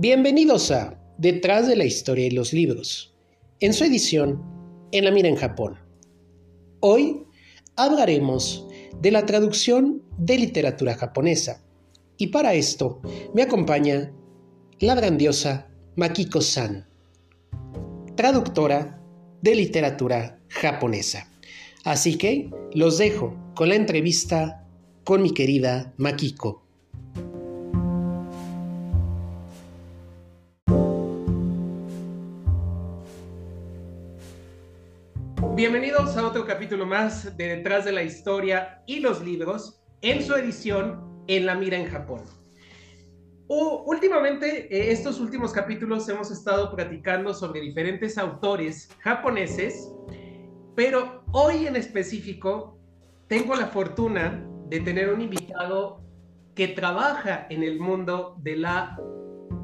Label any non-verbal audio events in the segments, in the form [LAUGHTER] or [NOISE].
Bienvenidos a Detrás de la historia y los libros, en su edición En la mira en Japón. Hoy hablaremos de la traducción de literatura japonesa y para esto me acompaña la grandiosa Makiko-san, traductora de literatura japonesa. Así que los dejo con la entrevista con mi querida Makiko. Bienvenidos a otro capítulo más de Detrás de la Historia y los Libros en su edición En la Mira en Japón. últimamente, eh, estos últimos capítulos hemos estado platicando sobre diferentes autores japoneses, pero hoy en específico tengo la fortuna de tener un invitado que trabaja en el mundo de,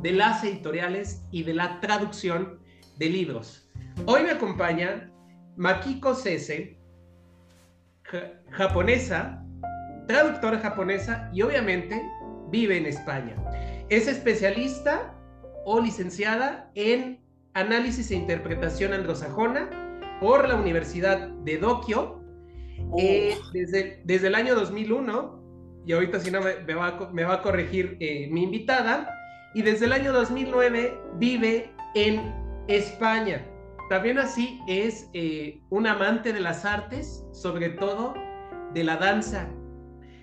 de las editoriales y de la traducción de libros. Hoy me acompaña Makiko Sese, japonesa, traductora japonesa y obviamente vive en España. Es especialista o licenciada en análisis e interpretación anglosajona por la Universidad de Tokio eh, desde, desde el año 2001, y ahorita si no me, va, a corregir eh, mi invitada, y desde el año 2009 vive en España. También así es eh, un amante de las artes, sobre todo de la danza,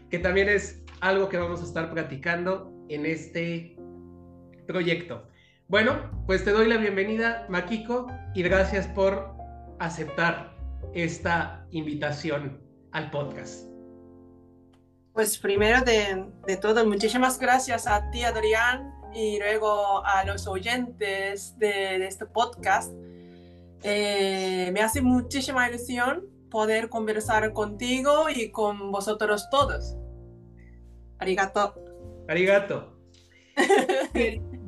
que también es algo que vamos a estar platicando en este proyecto. Bueno, pues te doy la bienvenida, Makiko, y gracias por aceptar esta invitación al podcast. Pues primero de, todo, muchísimas gracias a ti, Adrián, y luego a los oyentes de este podcast eh, me hace muchísima ilusión poder conversar contigo y con vosotros todos. Arigato. Arigato. [LAUGHS]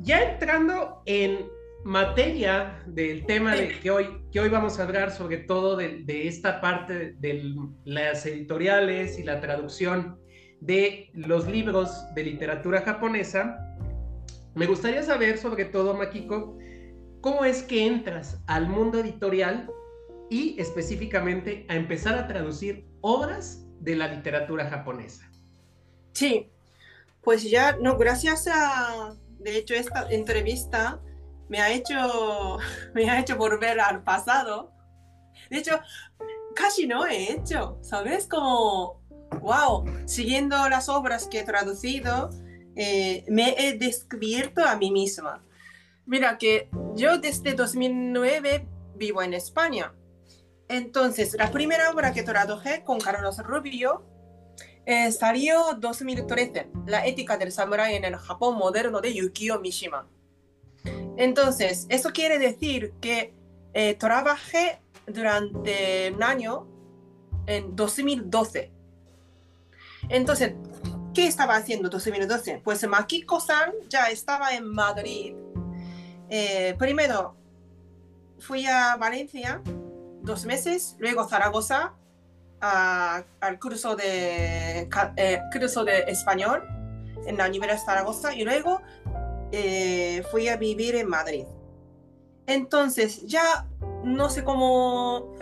ya entrando en materia del tema de que hoy, que hoy vamos a hablar sobre todo de, de esta parte de las editoriales y la traducción de los libros de literatura japonesa, me gustaría saber sobre todo, Makiko, ¿Cómo es que entras al mundo editorial y específicamente a empezar a traducir obras de la literatura japonesa? Sí, pues ya, no, gracias a, de hecho, esta entrevista me ha hecho, [LAUGHS] me ha hecho volver al pasado. De hecho, casi no he hecho, ¿sabes? Como, wow, siguiendo las obras que he traducido, eh, me he descubierto a mí misma. Mira que yo desde 2009 vivo en España. Entonces, la primera obra que traduje con Carlos Rubio eh, salió 2013, La ética del samurái en el Japón moderno de Yukio Mishima. Entonces, eso quiere decir que eh, trabajé durante un año en 2012. Entonces, ¿qué estaba haciendo en 2012? Pues Makiko-san ya estaba en Madrid eh, primero fui a Valencia dos meses, luego Zaragoza al curso de, eh, curso de español en la Universidad de Zaragoza y luego eh, fui a vivir en Madrid. Entonces ya no sé cómo,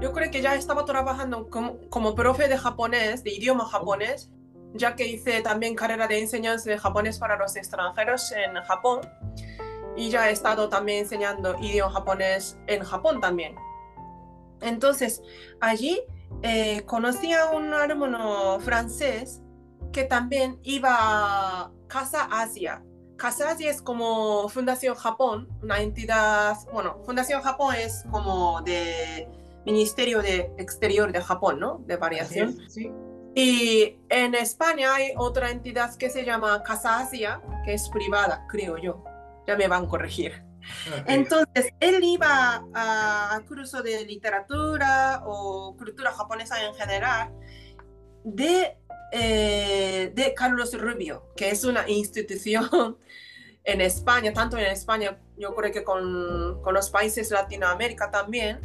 yo creo que ya estaba trabajando como, como profe de japonés, de idioma japonés, ya que hice también carrera de enseñanza de japonés para los extranjeros en Japón y ya he estado también enseñando idioma japonés en Japón también. Entonces, allí eh, conocí a un alumno francés que también iba a Casa Asia. Casa Asia es como Fundación Japón, una entidad, bueno, Fundación Japón es como de Ministerio de Exterior de Japón, ¿no? De variación. Sí, Y en España hay otra entidad que se llama Casa Asia, que es privada, creo yo ya me van a corregir. Entonces, él iba a, curso de literatura o cultura japonesa en general de, eh, de Carlos Rubio, que es una institución [LAUGHS] en España, tanto en España, yo creo que con, con los países de Latinoamérica también,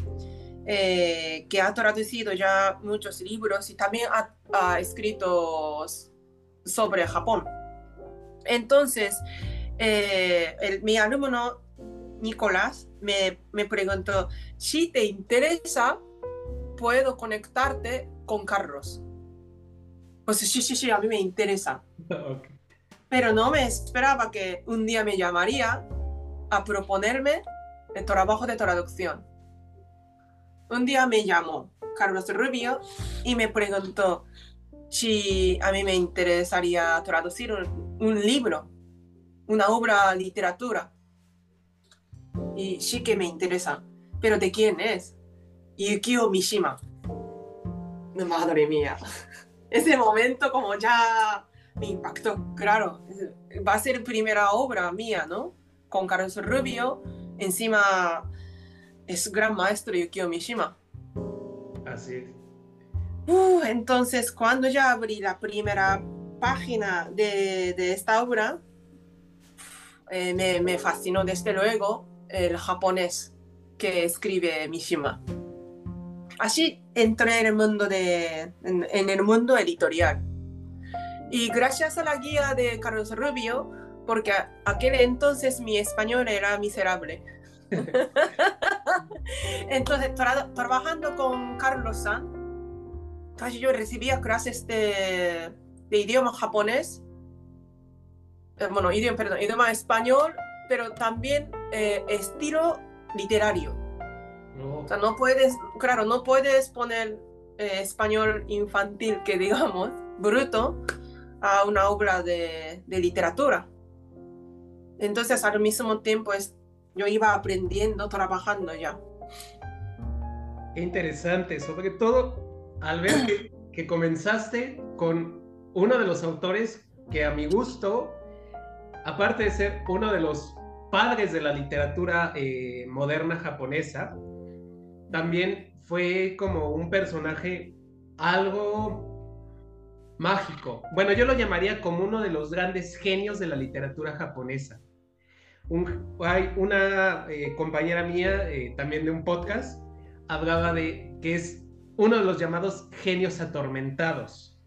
eh, que ha traducido ya muchos libros y también ha, ha escrito sobre Japón. Entonces, eh, mi alumno Nicolás me, me preguntó, si te interesa, puedo conectarte con Carlos. Pues sí, sí, sí, a mí me interesa. [LAUGHS] Pero no me esperaba que un día me llamaría a proponerme el trabajo de traducción. Un día me llamó Carlos Rubio y me preguntó si a mí me interesaría traducir un, libro, una obra literatura. Y sí que me interesa. Pero ¿de quién es? Yukio Mishima. Madre mía. [LAUGHS] Ese momento como ya me impactó. Claro, va a ser primera obra mía, ¿no? Con Carlos Rubio. Encima es gran maestro Yukio Mishima. Así es. Uh, entonces, cuando ya abrí la primera página de, de esta obra, eh, me, me, fascinó desde luego el japonés que escribe Mishima. Así entré en el mundo, de, en, en el mundo editorial. Y gracias a la guía de Carlos Rubio, porque aquel entonces mi español era miserable. [LAUGHS] Entonces, trabajando con Carlos San, casi yo recibía clases de, de idioma japonés, bueno, idioma, perdón, idioma español, pero también eh, estilo literario. O sea, no puedes, claro, no puedes poner eh, español infantil, que digamos, bruto, a una obra de, de literatura. Entonces, al mismo tiempo, es, yo iba aprendiendo, trabajando ya. Qué interesante, sobre todo al ver que, comenzaste con uno de los autores que a mi gusto, aparte de ser uno de los padres de la literatura eh, moderna japonesa, también fue como un personaje algo mágico. Bueno, yo lo llamaría como uno de los grandes genios de la literatura japonesa hay una eh, compañera mía, eh, también de un podcast, hablaba de que es uno de los llamados genios atormentados.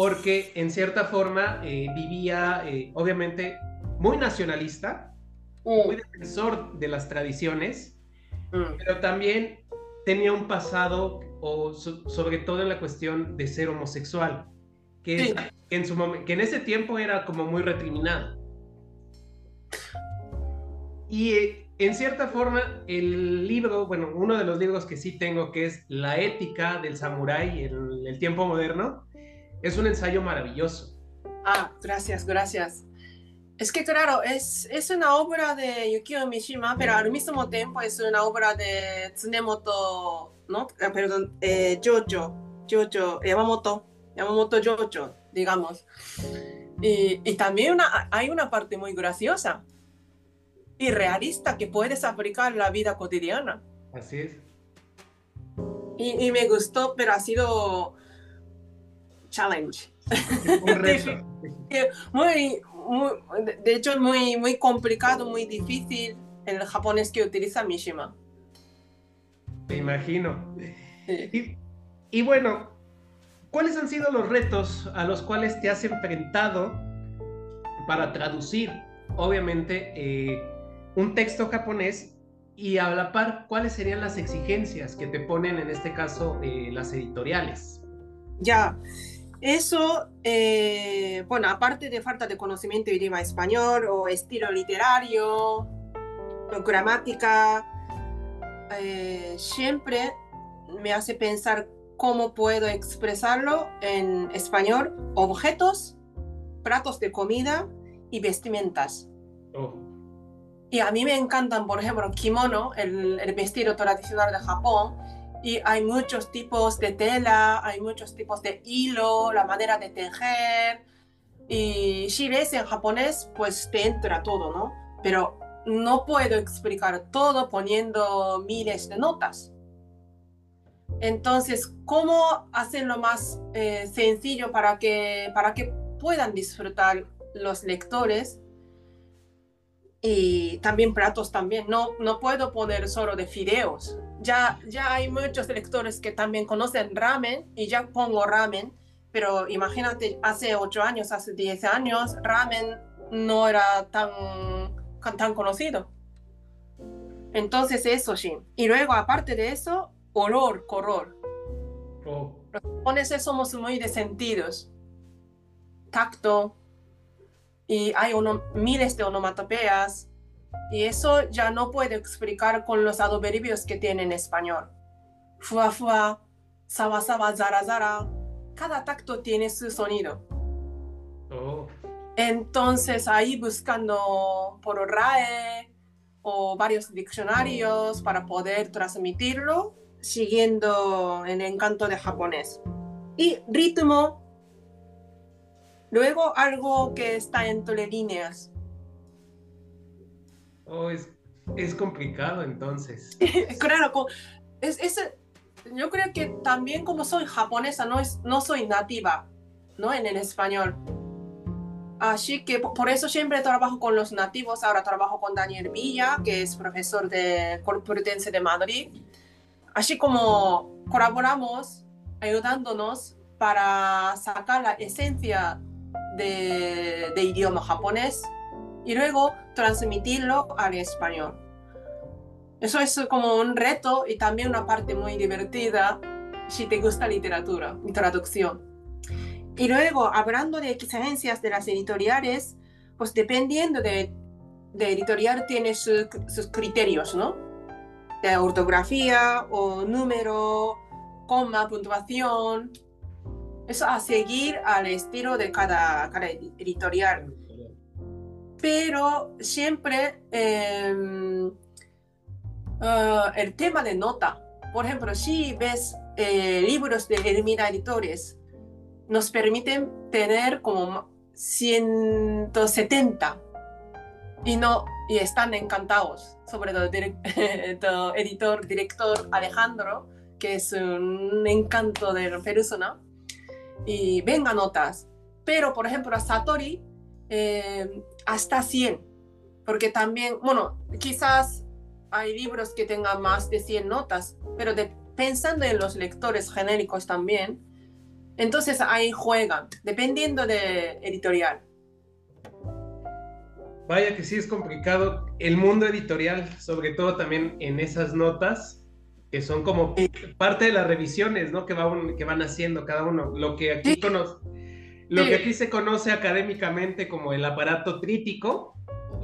Porque en cierta forma eh, vivía, obviamente, muy nacionalista, mm. muy defensor de las tradiciones, mm. pero también tenía un pasado, o sobre todo en la cuestión de ser homosexual, que, en su que en ese tiempo era como muy recriminado. Y eh, en cierta forma, el libro, bueno, uno de los libros que sí tengo, que es La ética del samurái en el tiempo moderno, es un ensayo maravilloso. Ah, gracias, gracias. Es que claro, es, es una obra de Yukio Mishima, pero al mismo tiempo es una obra de Tsunemoto, ¿no? Ah, perdón, eh, Jojo, Jojo, Yamamoto, Yamamoto Jojo, digamos. Y, y también una, hay una parte muy graciosa y realista que puedes aplicar en la vida cotidiana. Así es. Y, me gustó, pero ha sido challenge. muy, [LAUGHS] de hecho, muy, muy complicado, muy difícil en el japonés que utiliza Mishima. Me imagino. Y, y, bueno, ¿cuáles han sido los retos a los cuales te has enfrentado para traducir, obviamente, eh, un texto japonés y a la par, ¿cuáles serían las exigencias que te ponen en este caso eh, las editoriales? Ya, eso, eh, bueno, aparte de falta de conocimiento de idioma español o estilo literario, o gramática, eh, siempre me hace pensar cómo puedo expresarlo en español, objetos, platos de comida y vestimentas. Oh. Y a mí me encantan, por ejemplo, kimono, el, el vestido tradicional de Japón. Y hay muchos tipos de tela, hay muchos tipos de hilo, la manera de tejer. Y si ves en japonés, pues te entra todo, ¿no? Pero no puedo explicar todo poniendo miles de notas. Entonces, ¿cómo hacerlo más eh, sencillo para que, para que puedan disfrutar los lectores? Y también platos también. No, no puedo poner solo de fideos. Ya, ya hay muchos lectores que también conocen ramen y ya pongo ramen, pero imagínate, hace 8 años, hace 10 años, ramen no era tan, tan conocido. Entonces eso sí. Y luego, aparte de eso, olor, color. Oh. Los japoneses somos muy de sentidos. Tacto. Y hay uno, miles de onomatopeas. Y eso ya no puedo explicar con los adverbios que tiene en español. Fua, fua, sawa, sawa, zara, zara. Cada tacto tiene su sonido. Oh. Entonces ahí buscando por RAE o varios diccionarios para poder transmitirlo siguiendo el encanto de japonés. Y ritmo, luego algo que está entre líneas. Oh, es, es complicado entonces. [LAUGHS] claro, es, es- yo creo que también como soy japonesa, no, es, no soy nativa, ¿no? En el español. Así que po- por eso siempre trabajo con los nativos. Ahora trabajo con Daniel Villa, que es profesor de Complutense de Madrid. Así como colaboramos ayudándonos para sacar la esencia de, de idioma japonés y luego transmitirlo al español. Eso es como un reto y también una parte muy divertida si te gusta literatura y traducción. Y luego, hablando de exigencias de las editoriales, pues dependiendo de, de editorial tiene su- sus criterios, ¿no? De ortografía o número, coma, puntuación. Eso a seguir al estilo de cada, cada editorial. Pero siempre em, ah, el tema de nota. Por ejemplo, si ves eh, libros de Hermina Editores, nos permiten tener como 170 y no y están encantados, sobre todo [LAUGHS] el editor, director Alejandro, que es un encanto de persona, y venga notas. Pero, por ejemplo, a Satori, eh, hasta 100, porque también, bueno, quizás hay libros que tengan más de 100 notas, pero de- pensando en los lectores genéricos también, entonces ahí juegan, dependiendo de editorial. Vaya que sí es complicado el mundo editorial, sobre todo también en esas notas, que son como parte de las revisiones, ¿no? Que, va un- que van haciendo cada uno. Lo que aquí Sí. cono- lo Sí. que aquí se conoce académicamente como el aparato trítico,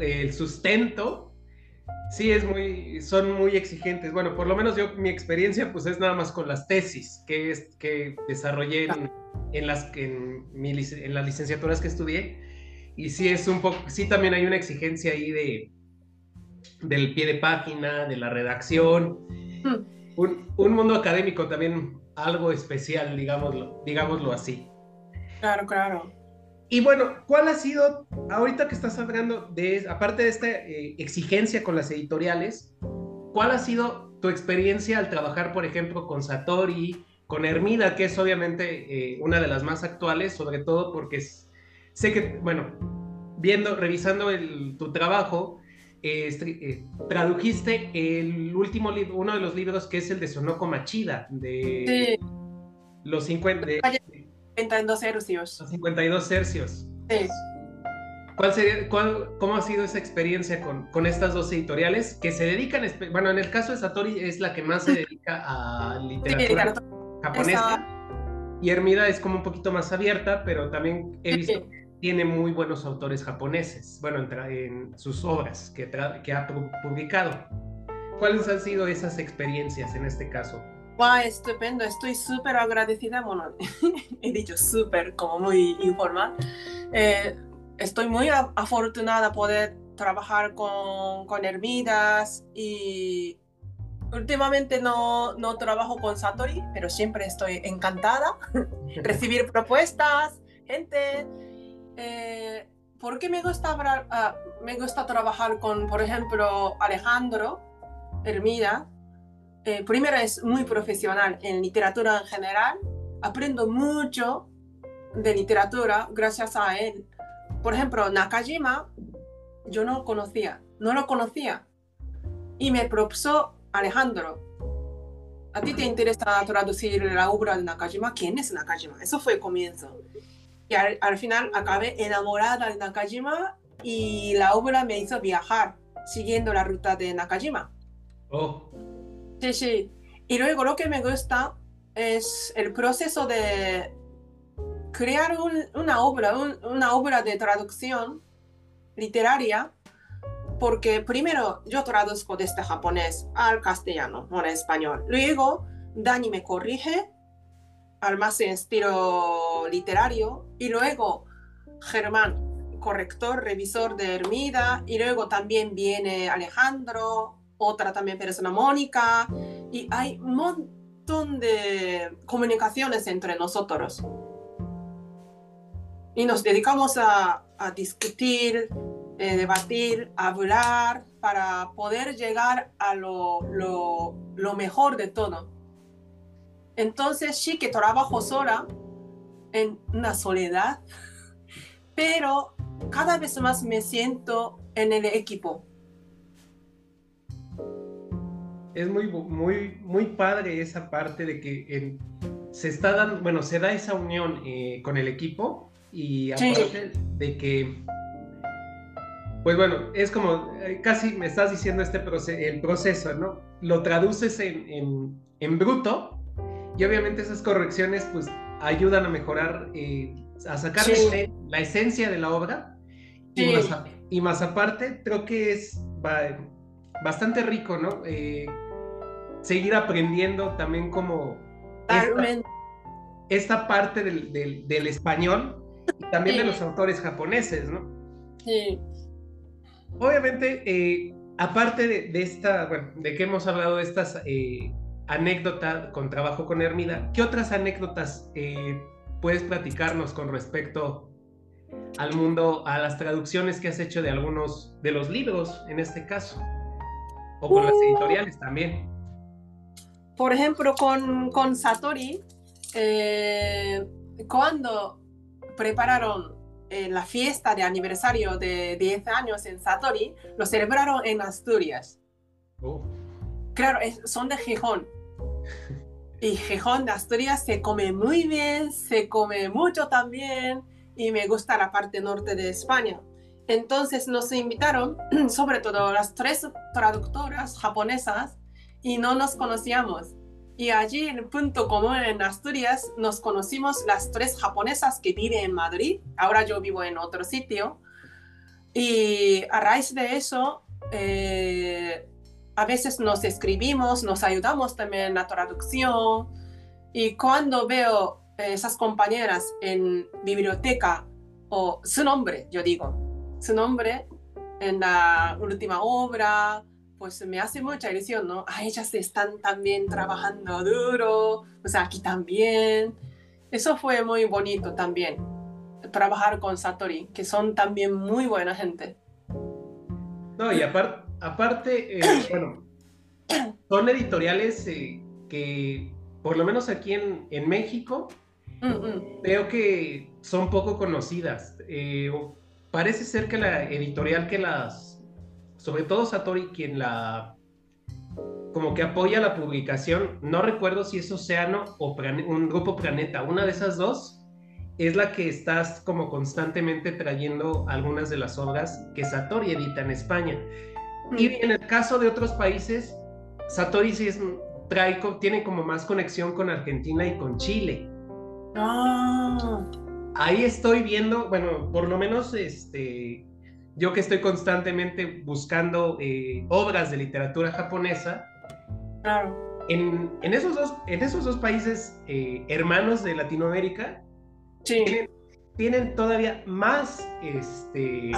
el sustento, sí es muy, son muy exigentes. Bueno, por lo menos yo, mi experiencia, pues es nada más con las tesis que, es, que desarrollé en, en las, en, mi en las licenciaturas que estudié. Y sí es un poco, sí también hay una exigencia ahí de del pie de página, de la redacción. Hmm. Un, un mundo académico también algo especial, digámoslo, digámoslo así. Claro, claro. Y bueno, ¿cuál ha sido, ahorita que estás hablando de, aparte de esta eh, exigencia con las editoriales, cuál ha sido tu experiencia al trabajar, por ejemplo, con Satori, con Hermida, que es obviamente eh, una de las más actuales, sobre todo porque es- sé que, bueno, viendo, revisando el- tu trabajo, eh, estri- eh, tradujiste el último libro, uno de los libros que es el de Sonoko Machida, de Sí, los 50, de, 32 hercios. los 52 hercios. Sí. ¿Cuál sería, cuál, ¿Cómo ha sido esa experiencia con, con estas dos editoriales que se dedican, bueno, en el caso de Satori es la que más se dedica a literatura japonesa Esa- y Hermida es como un poquito más abierta, pero también he visto Sí. Tiene muy buenos autores japoneses, bueno, en, en sus obras que, que ha pu- publicado. ¿Cuáles han sido esas experiencias en este caso? Guau, estupendo, estoy súper agradecida. Bueno, [LAUGHS] he dicho súper, como muy informal. Eh, estoy muy afortunada poder trabajar con, con Hermidas y últimamente no, no trabajo con Satori, pero siempre estoy encantada [LAUGHS] recibir propuestas, gente. Eh, ¿Por qué me gusta, ah, me gusta trabajar con, por ejemplo, Alejandro Hermida? Eh, primero es muy profesional en literatura en general. Aprendo mucho de literatura gracias a él. Por ejemplo, Nakajima, yo no conocía, no lo conocía. Y me propuso Alejandro. ¿A ti te interesa traducir la obra de Nakajima? ¿Quién es Nakajima? Eso fue el comienzo. Y al, al final acabé enamorada de Nakajima y la obra me hizo viajar siguiendo la ruta de Nakajima. Oh, Sí, sí. Y luego lo que me gusta es el proceso de crear un- una obra, un- una obra de traducción literaria, porque primero yo traduzco desde japonés al castellano o en español. Luego Dani me corrige al más en estilo literario y luego Germán, corrector, revisor de Hermida, y luego también viene Alejandro, otra también persona Mónica, y hay un montón de comunicaciones entre nosotros. Y nos dedicamos a, discutir, eh, debatir, hablar para poder llegar a lo mejor de todo. Entonces sí que trabajo sola en una soledad, pero cada vez más me siento en el equipo. es muy, muy, muy padre esa parte de que en- se está dando, bueno, se da esa unión eh, con el equipo y Sí. aparte de que, pues bueno, es como, eh, casi me estás diciendo este proce- el proceso, ¿no? Lo traduces en, en- en bruto y obviamente esas correcciones pues ayudan a mejorar, eh, a sacar Sí. la esen- la esencia de la obra y, Sí. más, a- y más aparte creo que es ba- bastante rico, ¿no? Eh, seguir aprendiendo también como esta, esta parte del, del- del español y también de los autores japoneses, ¿no? Sí. Obviamente, eh, aparte de, de esta, bueno, de que hemos hablado de estas anécdotas con trabajo con Hermida, ¿qué otras anécdotas eh, puedes platicarnos con respecto al mundo, a las traducciones que has hecho de algunos de los libros, en este caso? O con las Uh. editoriales también. Por ejemplo, con, con Satori, eh, cuando prepararon eh, la fiesta de aniversario de 10 años en Satori, lo celebraron en Asturias. Oh, Claro, es- son de Gijón. Y Gijón de Asturias se come muy bien, se come mucho también, y me gusta la parte norte de España. Entonces nos invitaron, [CLEARS THROAT] sobre todo las tres traductoras japonesas, y no nos conocíamos. Y allí en punto común en Asturias nos conocimos las tres japonesas que viven en Madrid. Ahora yo vivo en otro sitio. Y a raíz de eso, eh, a veces nos escribimos, nos ayudamos también en la traducción. Y cuando veo eh, esas compañeras en biblioteca, o su nombre, yo digo, su nombre en la última obra, pues me hace mucha ilusión, ¿no? A ellas están también trabajando duro, o sea, aquí también. Eso fue muy bonito también, trabajar con Satori, que son también muy buena gente. No, y apar- aparte, eh, [COUGHS] bueno, son editoriales eh, que, por lo menos aquí en, en México, Mm, mm. veo que son poco conocidas. Eh, parece ser que la editorial que las, sobre todo Satori, quien la, como que apoya la publicación, no recuerdo si es Océano o Plane- un grupo Planeta, una de esas dos es la que estás como constantemente trayendo algunas de las obras que Satori edita en España. Y en el caso de otros países, Satori sí es, trae, tiene como más conexión con Argentina y con Chile. Ah, Ahí estoy viendo, bueno, por lo menos este, yo que estoy constantemente buscando eh, obras de literatura japonesa, claro. en, en esos, dos, en esos dos países eh, hermanos de Latinoamérica, Sí. tienen, tienen todavía más este,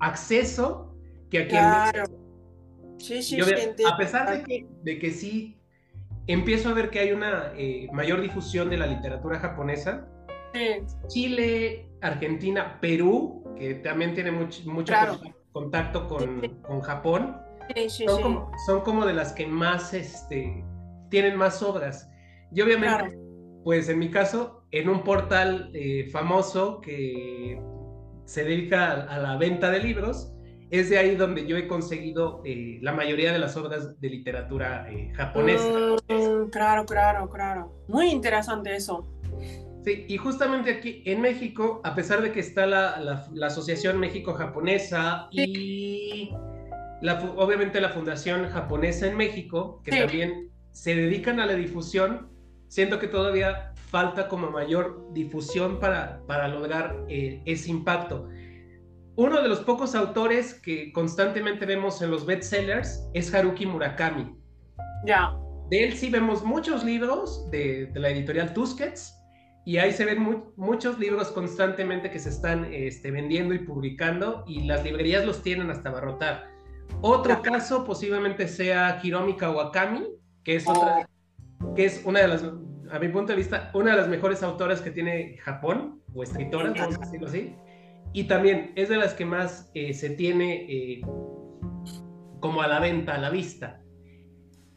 acceso que aquí en. Claro. Sí, sí, Yo sí, a pesar de que, de que sí empiezo a ver que hay una eh, mayor difusión de la literatura japonesa, Sí, Chile, Argentina, Perú, que también tiene much- mucho Claro. contac- contacto con, con Japón, sí, sí. son, sí. como, son como de las que más este, tienen más obras. Y obviamente, pues en mi caso, en un portal eh, famoso que se dedica a, a la venta de libros, es de ahí donde yo he conseguido eh, la mayoría de las obras de literatura eh, japonesa. Mm, claro, claro, claro. Muy interesante eso. Sí, y justamente aquí en México, a pesar de que está la, la, Asociación México-Japonesa y la, obviamente la Fundación Japonesa en México, que también se dedican a la difusión, siento que todavía falta como mayor difusión para, para lograr eh, ese impacto. Uno de los pocos autores que constantemente vemos en los bestsellers es Haruki Murakami. Ya. De él sí vemos muchos libros de, de la editorial Tusquets, y ahí se ven muchos libros constantemente que se están este, vendiendo y publicando y las librerías los tienen hasta abarrotar. Otro caso posiblemente sea Hiromi Kawakami, que es otra, que es una de las, a mi punto de vista, una de las mejores autoras que tiene Japón, o escritoras, vamos a decirlo así. Y también es de las que más eh, se tiene eh, como a la venta, a la vista.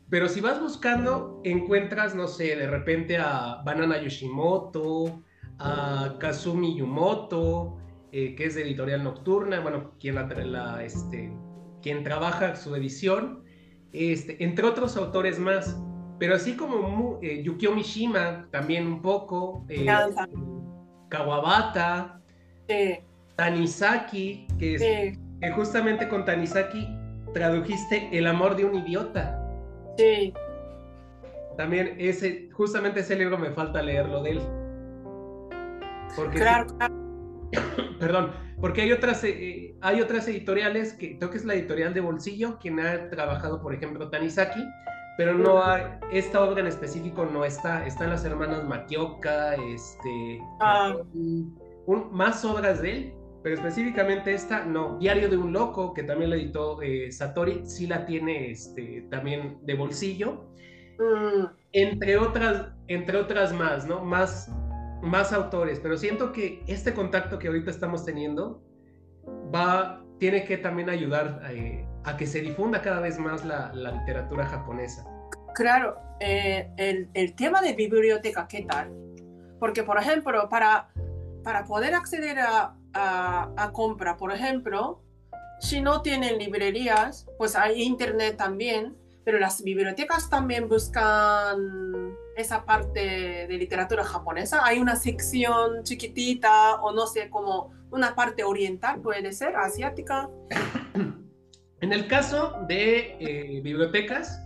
Pero si vas buscando, encuentras, no sé, de repente a Banana Yoshimoto, a Kazumi Yumoto, eh, que es de Editorial Nocturna, bueno, quien, la, este, quien trabaja su edición, este, entre otros autores más. Pero así como eh, Yukio Mishima, también un poco, eh, Kawabata, Tanisaki, que, que justamente con Tanisaki tradujiste El amor de un idiota. Sí. También ese, justamente ese libro me falta leerlo de él. Porque claro, [COUGHS] Perdón, porque hay otras, eh, hay otras editoriales, que creo que es la editorial de Bolsillo, quien ha trabajado, por ejemplo, Tanizaki, pero no hay, esta obra en específico no está, están las hermanas Makioka, este, ah. más obras de él, pero específicamente esta, no. Diario de un Loco, que también la editó eh, Satori, sí la tiene este, también de bolsillo. Mm. Entre, otras, entre otras más, ¿no? Más, más autores, pero siento que este contacto que ahorita estamos teniendo va, tiene que también ayudar eh, a que se difunda cada vez más la, la literatura japonesa. Claro, eh, el, el, tema de biblioteca, ¿qué tal? Porque, por ejemplo, para, para poder acceder a, a, compra. Por ejemplo, si no tienen librerías, pues hay internet también, pero las bibliotecas también buscan esa parte de literatura japonesa. Hay una sección chiquitita o no sé, como una parte oriental, puede ser, asiática. En el caso de eh, bibliotecas,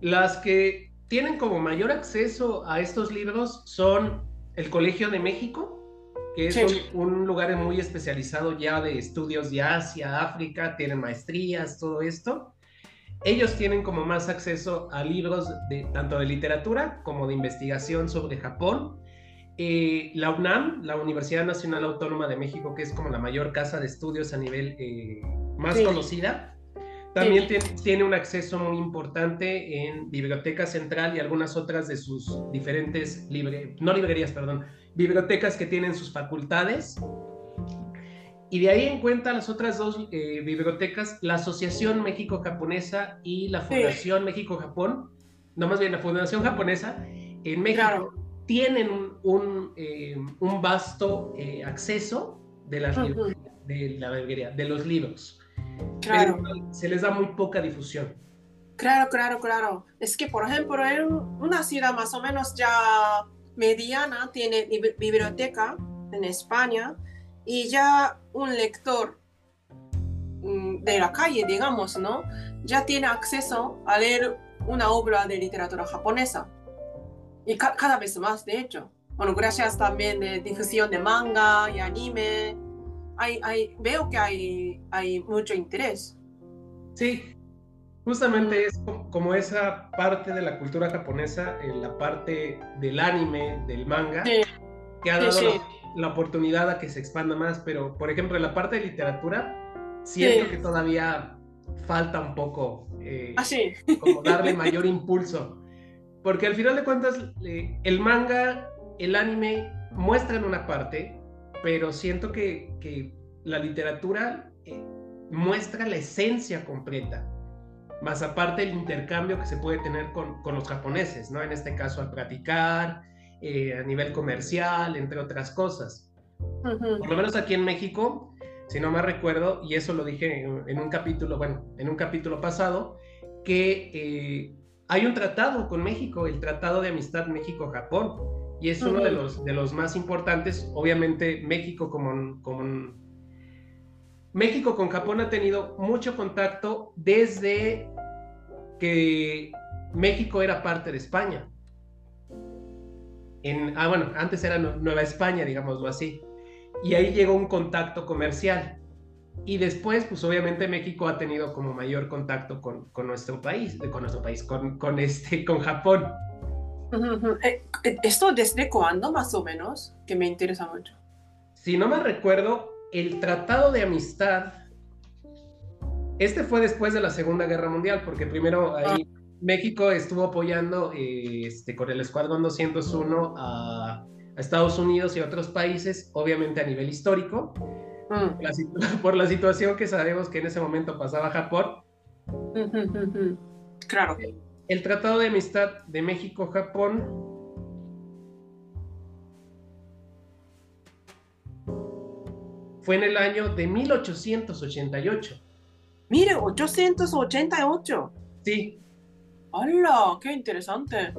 las que tienen como mayor acceso a estos libros son el Colegio de México, que es un, lugar muy especializado ya de estudios de Asia, África, tienen maestrías, todo esto. Ellos tienen como más acceso a libros de, tanto de literatura como de investigación sobre Japón. Eh, la UNAM, la Universidad Nacional Autónoma de México, que es como la mayor casa de estudios a nivel eh, más conocida, también tiene, un acceso muy importante en Biblioteca Central y algunas otras de sus diferentes libre, no librerías, perdón, bibliotecas que tienen sus facultades. Y de ahí en cuenta las otras dos eh, bibliotecas, la Asociación México-Japonesa y la Fundación México-Japón, no más bien la Fundación Japonesa, en México tienen un, eh, un, vasto eh, acceso de, las, de la librería, de los libros. Claro. se les da muy poca difusión. Claro, claro, claro. Es que, por ejemplo, en una ciudad más o menos ya mediana tiene biblioteca en España y ya un lector mm, de la calle, digamos, ¿no? Ya tiene acceso a leer una obra de literatura japonesa. Y cada vez más, de hecho. Bueno, gracias también de difusión de manga y anime. Hay, hay, veo que hay, hay mucho interés. Sí, justamente es como esa parte de la cultura japonesa, en la parte del anime, del manga, que ha dado La, oportunidad a que se expanda más, pero por ejemplo en la parte de literatura, siento que todavía falta un poco eh, ah, como darle [LAUGHS] mayor impulso, porque al final de cuentas eh, el manga, el anime muestran una parte, pero siento que, que la literatura eh, muestra la esencia completa más aparte el intercambio que se puede tener con, con los japoneses, ¿no? En este caso al platicar, eh, a nivel comercial, entre otras cosas. Por lo menos aquí en México, si no me recuerdo, y eso lo dije en, un capítulo, bueno, en un capítulo pasado, que eh, hay un tratado con México, el Tratado de Amistad México-Japón, y es uno de los, de los más importantes. Obviamente México como, como México con Japón ha tenido mucho contacto desde que México era parte de España. En, ah, bueno, antes era Nueva España, digámoslo así. Y ahí llegó un contacto comercial. Y después, pues obviamente México ha tenido como mayor contacto con, con nuestro país, con nuestro país, con, con, este, con Japón. Eh, eh, ¿Esto desde cuándo más o menos? Que me interesa mucho. Si no me recuerdo, el Tratado de Amistad, este fue después de la Segunda Guerra Mundial, porque primero ahí ah. México estuvo apoyando eh, este, con el Escuadrón 201 a, Estados Unidos y a otros países, obviamente a nivel histórico, mm. [LAUGHS] por la situación que sabemos que en ese momento pasaba Japón. Claro. El Tratado de Amistad de México-Japón fue en el año de 1888. Mire, 888. Sí, ¡Hola! ¡Qué interesante!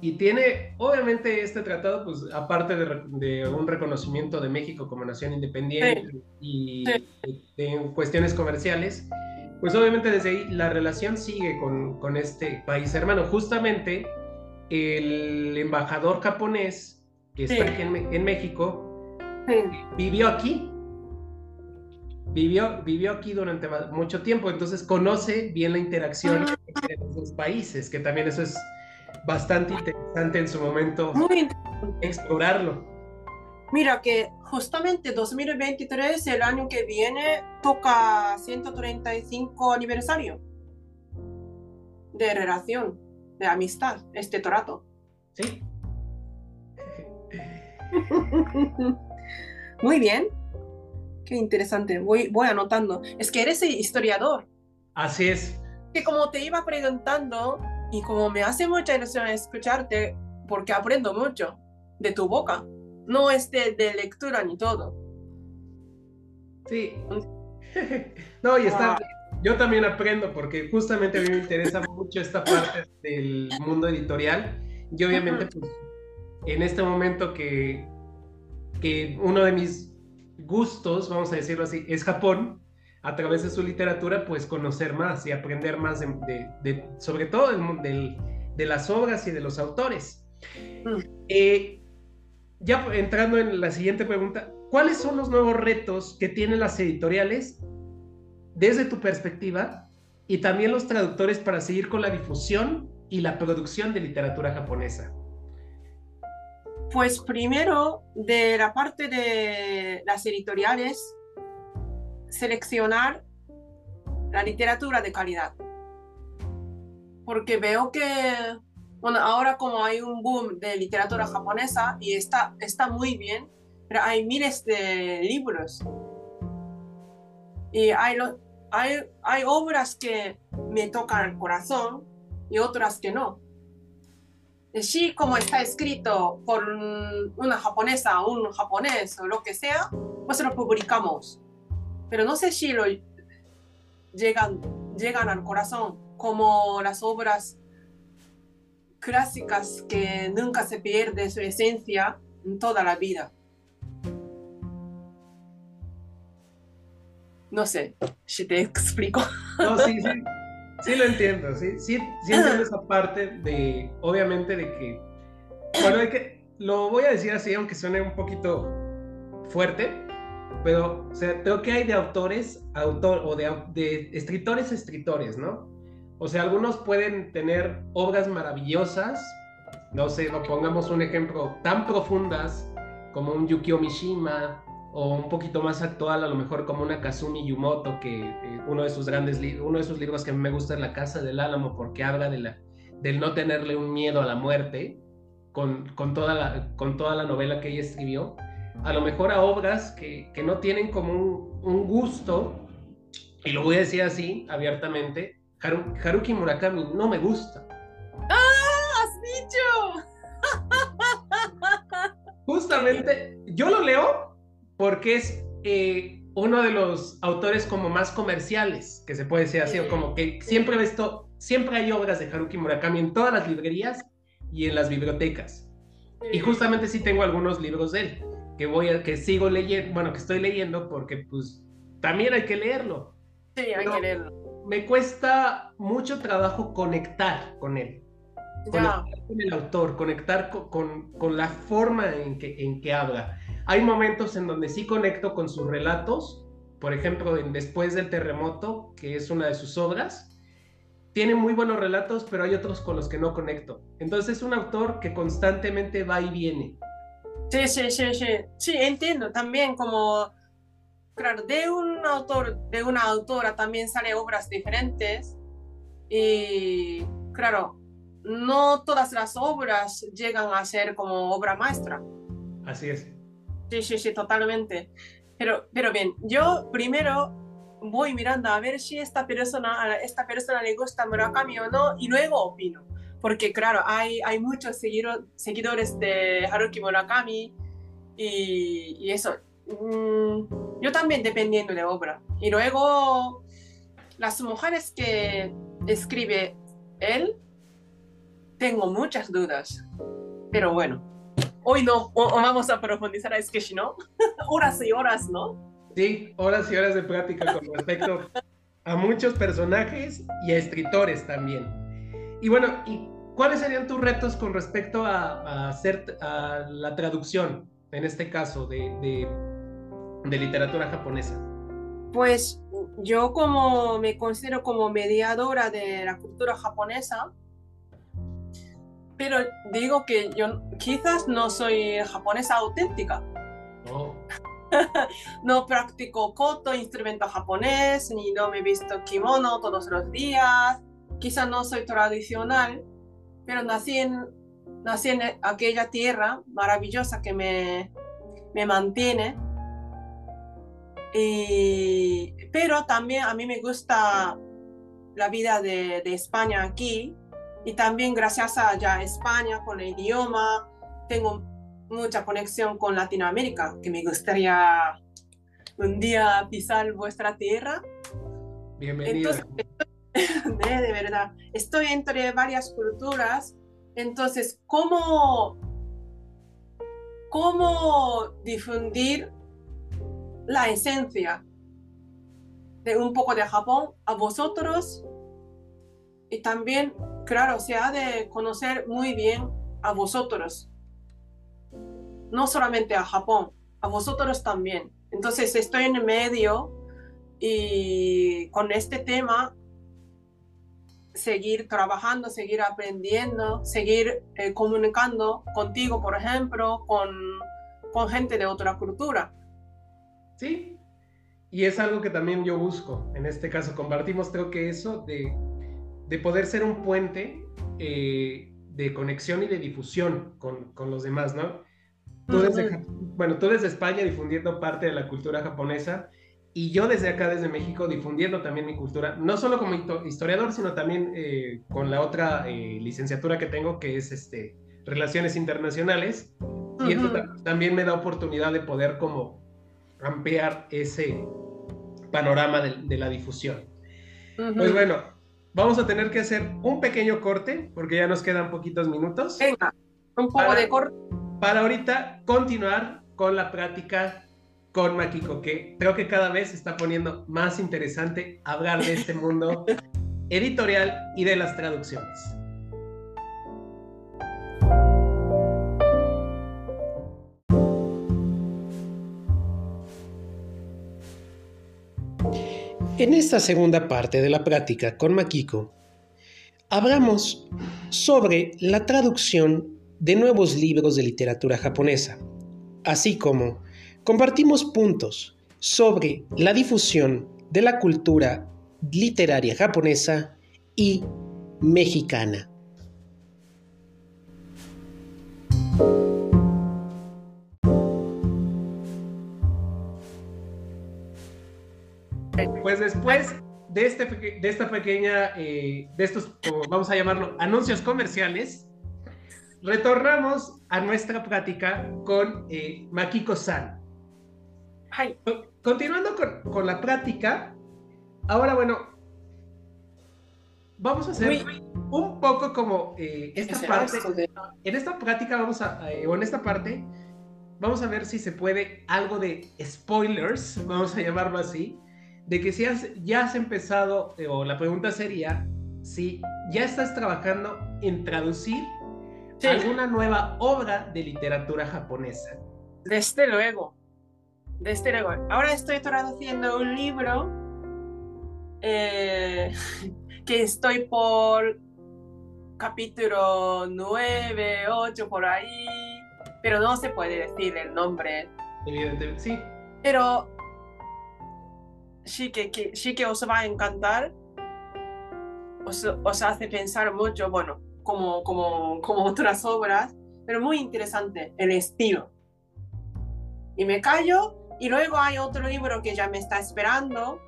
Y tiene, obviamente, este tratado, pues, aparte de, un reconocimiento de México como nación independiente y De, cuestiones comerciales, pues obviamente desde ahí la relación sigue con, con este país hermano. Justamente el embajador japonés que está aquí en, en México vivió aquí vivió, vivió aquí durante mucho tiempo, entonces conoce bien la interacción ah. entre los países, que también eso es bastante interesante en su momento Muy explorarlo. Mira que justamente 2023, el año que viene, toca 135 aniversario de relación, de amistad, este torato. Sí. [LAUGHS] Muy bien. Qué interesante. Voy, voy anotando. Es que eres historiador. Así es. Que como te iba preguntando y como me hace mucha ilusión escucharte, porque aprendo mucho de tu boca. No es de, lectura ni todo. Sí. [LAUGHS] no, y está. Ah. Yo también aprendo porque justamente a mí me interesa mucho esta parte del mundo editorial. Y obviamente, pues, en este momento que, que uno de mis gustos, vamos a decirlo así, es Japón, a través de su literatura, pues conocer más y aprender más de, sobre todo de, de, las obras y de los autores. Mm. Eh, ya entrando en la siguiente pregunta, ¿cuáles son los nuevos retos que tienen las editoriales desde tu perspectiva y también los traductores para seguir con la difusión y la producción de literatura japonesa? Pues primero, de la parte de las editoriales, seleccionar la literatura de calidad. Porque veo que, bueno, ahora como hay un boom de literatura japonesa y está, está muy bien, pero hay miles de libros. Y hay, hay, hay obras que me tocan el corazón y otras que no sí, como está escrito por una japonesa, un japonés o lo que sea, pues lo publicamos. Pero no sé si lo llegan, llegan al corazón como las obras clásicas que nunca se pierde su esencia en toda la vida. No sé si te [LAUGHS] explico. No, sí, sí. Sí lo entiendo, sí, sí, sí entiendo esa parte de, obviamente, de que, bueno, hay que, lo voy a decir así, aunque suene un poquito fuerte, pero, o sea, creo que hay de autores, autor, o de, de escritores, escritores, ¿no? O sea, algunos pueden tener obras maravillosas, no sé, pongamos un ejemplo, tan profundas como un Yukio Mishima, o un poquito más actual, a lo mejor como una Kazumi Yumoto, que eh, uno de sus grandes uno de sus libros que a mí me gusta es La Casa del Álamo, porque habla de la, del no tenerle un miedo a la muerte, con, con, toda, la, con toda la novela que ella escribió, a lo mejor a obras que, que no tienen como un, un, gusto, y lo voy a decir así, abiertamente, Haruki Murakami no me gusta. ¡Ah! ¡Has dicho! [LAUGHS] Justamente, yo lo leo porque es eh, uno de los autores como más comerciales, que se puede decir así, o como que siempre esto, siempre hay obras de Haruki Murakami en todas las librerías y en las bibliotecas. Y justamente sí tengo algunos libros de él, que voy a, que sigo leyendo, bueno, que estoy leyendo porque pues también hay que leerlo. Sí, hay que leerlo. Me cuesta mucho trabajo conectar con él. Conectar con el autor, conectar con, con, la forma en que, en que habla. Hay momentos en donde sí conecto con sus relatos, por ejemplo, en Después del terremoto, que es una de sus obras, tiene muy buenos relatos, pero hay otros con los que no conecto. Entonces es un autor que constantemente va y viene. Sí, sí, sí, sí. Sí, entiendo. También como, claro, de un autor, de una autora también sale obras diferentes. Y, claro, no todas las obras llegan a ser como obra maestra. Así es. Sí, sí, sí, totalmente. Pero, pero bien, yo primero voy mirando a ver si esta persona, a esta persona le gusta Murakami o no y luego opino. Porque claro, hay, hay muchos seguidores de Haruki Murakami y, y eso. Mm, yo también dependiendo de obra. Y luego las mujeres que escribe él, tengo muchas dudas. Pero bueno, hoy no, vamos a profundizar, que si no, [LAUGHS] horas y horas, ¿no? Sí, horas y horas de práctica con respecto a muchos personajes y a escritores también. Y bueno, ¿y cuáles serían tus retos con respecto a, hacer a la traducción, en este caso, de, de, literatura japonesa? Pues yo como me considero como mediadora de la cultura japonesa, pero digo que yo quizás no soy japonesa auténtica. Oh. [LAUGHS] no practico koto, instrumento japonés, ni no me he visto kimono todos los días. Quizá no soy tradicional, pero nací en, nací en aquella tierra maravillosa que me, me mantiene. Pero también a mí me gusta la vida de, de España aquí y también gracias a ya España con el idioma tengo mucha conexión con Latinoamérica, que me gustaría un día pisar vuestra tierra. Bienvenida. [LAUGHS] de, verdad, estoy entre varias culturas, entonces, ¿cómo, cómo difundir la esencia de un poco de Japón a vosotros? Y también, claro, se ha de conocer muy bien a vosotros no solamente a Japón, a vosotros también. Entonces estoy en medio y con este tema seguir trabajando, seguir aprendiendo, seguir eh, comunicando contigo, por ejemplo, con, con gente de otra cultura. Sí, y es algo que también yo busco. En este caso, compartimos creo que eso de, de poder ser un puente eh, de conexión y de difusión con, con los demás, ¿no? Tú desde, bueno, tú desde España difundiendo parte de la cultura japonesa y yo desde acá, desde México, difundiendo también mi cultura, no solo como historiador, sino también eh, con la otra eh, licenciatura que tengo, que es este, Relaciones Internacionales. Y eso también me da oportunidad de poder como ampliar ese panorama de, la difusión. Pues bueno, vamos a tener que hacer un pequeño corte, porque ya nos quedan poquitos minutos. Venga, un poco de corte para ahorita continuar con la práctica con Makiko, que creo que cada vez se está poniendo más interesante hablar de este mundo [LAUGHS] editorial y de las traducciones. En esta segunda parte de la práctica con Makiko, hablamos sobre la traducción de nuevos libros de literatura japonesa, así como compartimos puntos sobre la difusión de la cultura literaria japonesa y mexicana. Pues después de, este, de esta pequeña, eh, de estos, vamos a llamarlo, anuncios comerciales, retornamos a nuestra plática con eh, Makiko-san. Continuando con, la plática, ahora bueno, vamos a hacer un poco como eh, esta parte. En esta práctica vamos a, eh, o en esta parte, vamos a ver si se puede algo de spoilers, vamos a llamarlo así, de que si has, ya has empezado, eh, o la pregunta sería, si ya estás trabajando en traducir alguna nueva obra de literatura japonesa. Desde luego, desde luego. Ahora estoy traduciendo un libro eh, [LAUGHS] que estoy por capítulo 9, 8, por ahí, pero no se puede decir el nombre. Evidentemente, sí. Pero sí que, sí que os va a encantar, os, os hace pensar mucho, bueno, como, como, como otras obras, pero muy interesante el estilo. Y me callo y luego hay otro libro que ya me está esperando.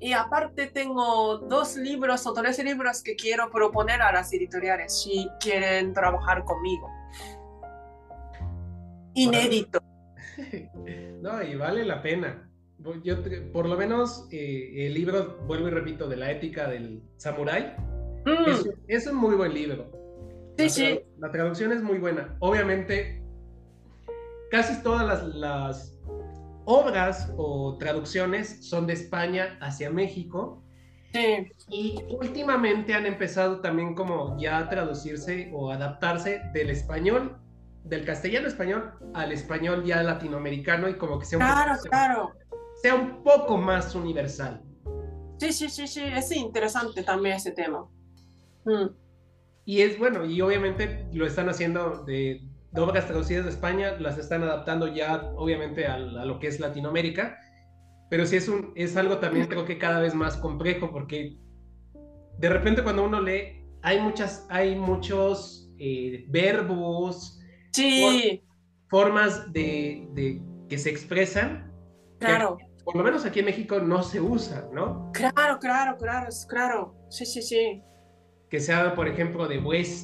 Y aparte tengo dos libros o tres libros que quiero proponer a las editoriales si quieren trabajar conmigo. Inédito. [LAUGHS] No, y vale la pena. Yo, por lo menos eh, el libro, vuelvo y repito, de la ética del samurái, mm. es, un muy buen libro. Sí, sí. La traducción es muy buena. Obviamente, casi todas las, obras o traducciones son de España hacia México. Sí. Y últimamente han empezado también como ya a traducirse o adaptarse del español, del castellano español al español ya latinoamericano y como que sea un claro, claro. Sea un poco más universal. Sí, sí, sí, sí, es interesante también ese tema. Mm. Y es bueno, y obviamente lo están haciendo de, obras traducidas de España, las están adaptando ya obviamente a, lo que es Latinoamérica, pero sí es, un, es algo también creo que cada vez más complejo porque de repente cuando uno lee hay muchas, hay muchos eh, verbos, sí. formas de, de, que se expresan. Claro. Por lo menos aquí en México no se usa, ¿no? Claro, claro, claro, claro. Sí, sí, sí que sea, por ejemplo, de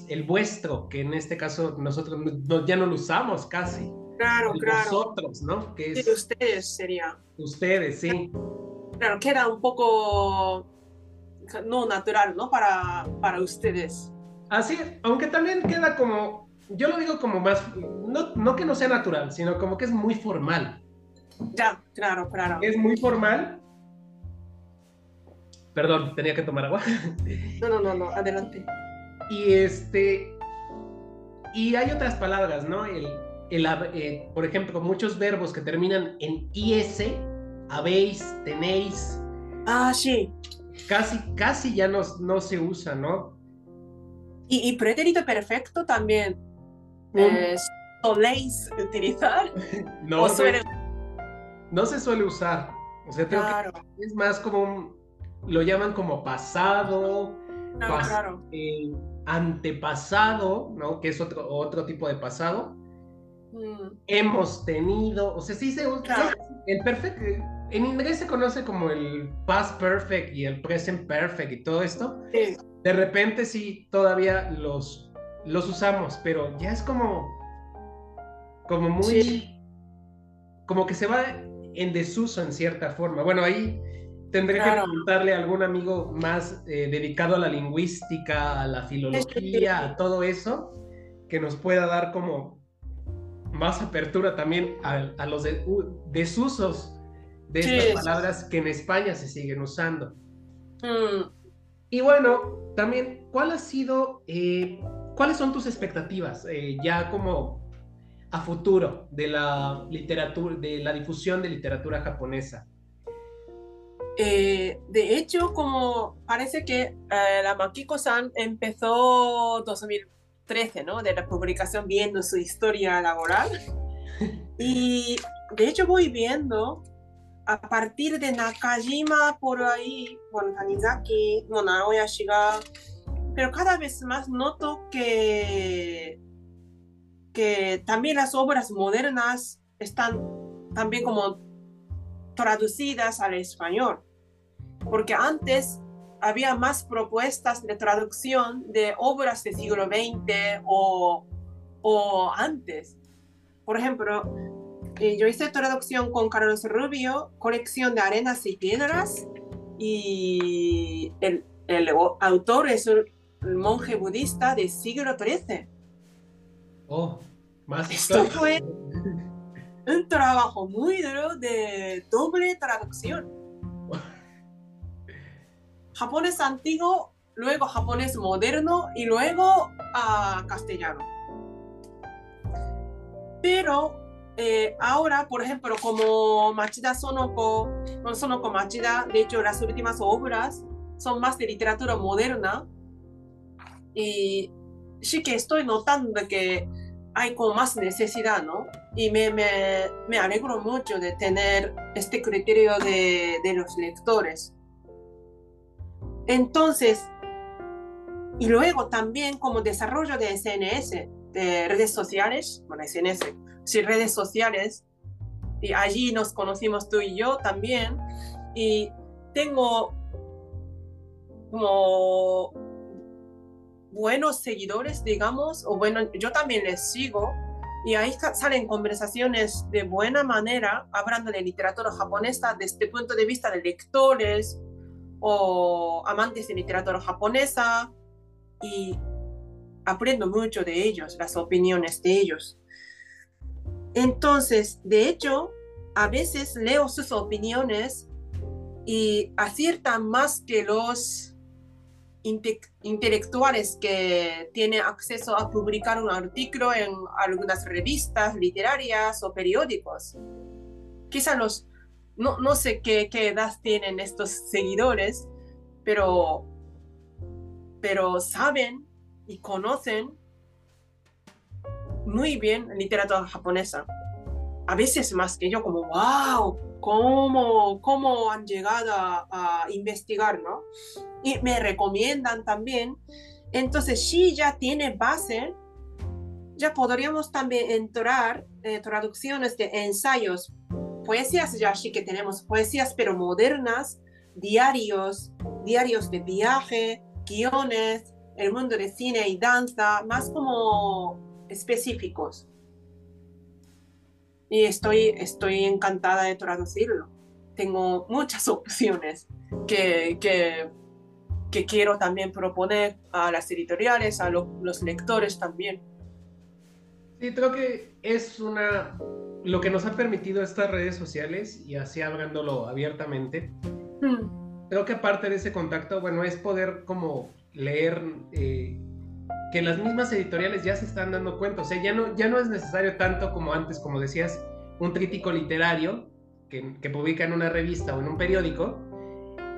el vuestro, que en este caso nosotros ya no lo usamos casi. Claro, claro. Nosotros, ¿no? Que sí, ustedes sería. Ustedes, sí. Claro, queda un poco no natural, ¿no? Para, para ustedes. Así, aunque también queda como, yo lo digo como más, no, no que no sea natural, sino como que es muy formal. Ya, claro, claro. Es muy formal Perdón, tenía que tomar agua. No, no, no, no, adelante. Y este. Y hay otras palabras, ¿no? El, el eh, por ejemplo, muchos verbos que terminan en IS, habéis, tenéis. Ah, sí. Casi, casi ya no, no se usa, ¿no? Y, y pretérito perfecto también. Eh, ¿Soléis utilizar? [LAUGHS] no, suele... no se suele usar. O sea, claro. es más como un, lo llaman como pasado, eh, antepasado, ¿no? Que es otro, otro tipo de pasado. Mm. Hemos tenido, o sea, sí se usa. El perfect, en inglés se conoce como el past perfect y el present perfect y todo esto. De repente sí, todavía los, los usamos, pero ya es como, como muy, como que se va en desuso en cierta forma. Bueno, ahí Tendré que preguntarle a algún amigo más eh, dedicado a la lingüística, a la filología, a todo eso, que nos pueda dar como más apertura también a, los desusos de estas palabras que en España se siguen usando. Mm. Y bueno, también, ¿cuál ha sido, eh, cuáles son tus expectativas eh, ya como a futuro de la literatura, de la difusión de literatura japonesa? Eh, de hecho, como parece que eh, la Makiko-san empezó 2013, ¿no? De la publicación viendo su historia laboral. [LAUGHS] Y de hecho voy viendo a partir de Nakajima por ahí, bueno, Tanizaki, bueno, Naoya Shiga, pero cada vez más noto que, que también las obras modernas están también como traducidas al español, porque antes había más propuestas de traducción de obras del siglo XX o, o antes. Por ejemplo, eh, yo hice traducción con Carlos Rubio, colección de arenas y piedras, y el, el autor es monje budista del siglo XIII. Oh, más Esto fue un trabajo muy duro de doble traducción. Japonés antiguo, luego japonés moderno y luego a castellano. Pero eh, ahora, por ejemplo, como Machida Sonoko, Sonoko Machida, de hecho las últimas obras son más de literatura moderna y sí que estoy notando que hay como más necesidad, ¿no? Y me, me, me alegro mucho de tener este criterio de, de los lectores. Entonces, y luego también como desarrollo de SNS, de redes sociales, bueno, SNS, sí, redes sociales, y allí nos conocimos tú y yo también, y tengo como buenos seguidores, digamos, o bueno, yo también les sigo, y ahí salen conversaciones de buena manera, hablando de literatura japonesa desde el punto de vista de lectores o amantes de literatura japonesa, y aprendo mucho de ellos, las opiniones de ellos. Entonces, de hecho, a veces leo sus opiniones y aciertan más que los intelectuales que tienen acceso a publicar un artículo en algunas revistas literarias o periódicos. Quizá los, no, no sé qué, qué, edad tienen estos seguidores, pero, pero saben y conocen muy bien literatura japonesa. A veces más que yo, como, wow, cómo, cómo han llegado a, investigar, ¿no? Y me recomiendan también. Entonces, si ya tiene base, ya podríamos también entrar eh, traducciones de ensayos, poesías ya sí que tenemos, poesías pero modernas, diarios, diarios de viaje, guiones, el mundo de cine y danza, más como específicos y estoy, estoy encantada de traducirlo. Tengo muchas [LAUGHS] opciones que, que, que quiero también proponer a las editoriales, a los lectores también. Sí, creo que es una lo que nos ha permitido estas redes sociales y así hablándolo abiertamente. Hmm. Creo que aparte de ese contacto, bueno, es poder como leer eh, que las mismas editoriales ya se están dando cuenta, o sea, ya no, ya no es necesario tanto como antes, como decías, un crítico literario que, que publica en una revista o en un periódico,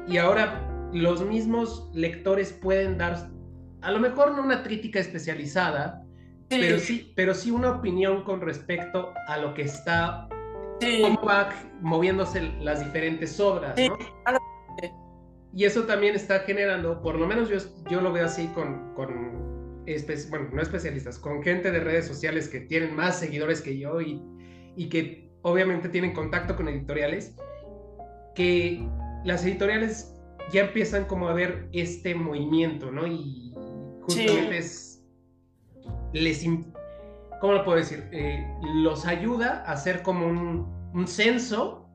y ahora los mismos lectores pueden dar, a lo mejor no una crítica especializada, pero sí, pero sí una opinión con respecto a lo que está, cómo va moviéndose las diferentes obras, ¿no? Y eso también está generando, por lo menos yo, yo lo veo así con, con bueno, no especialistas, con gente de redes sociales que tienen más seguidores que yo y, y que obviamente tienen contacto con editoriales, que las editoriales ya empiezan como a ver este movimiento, ¿no? Y justamente es, les, ¿cómo lo puedo decir? Eh, los ayuda a hacer como un, un censo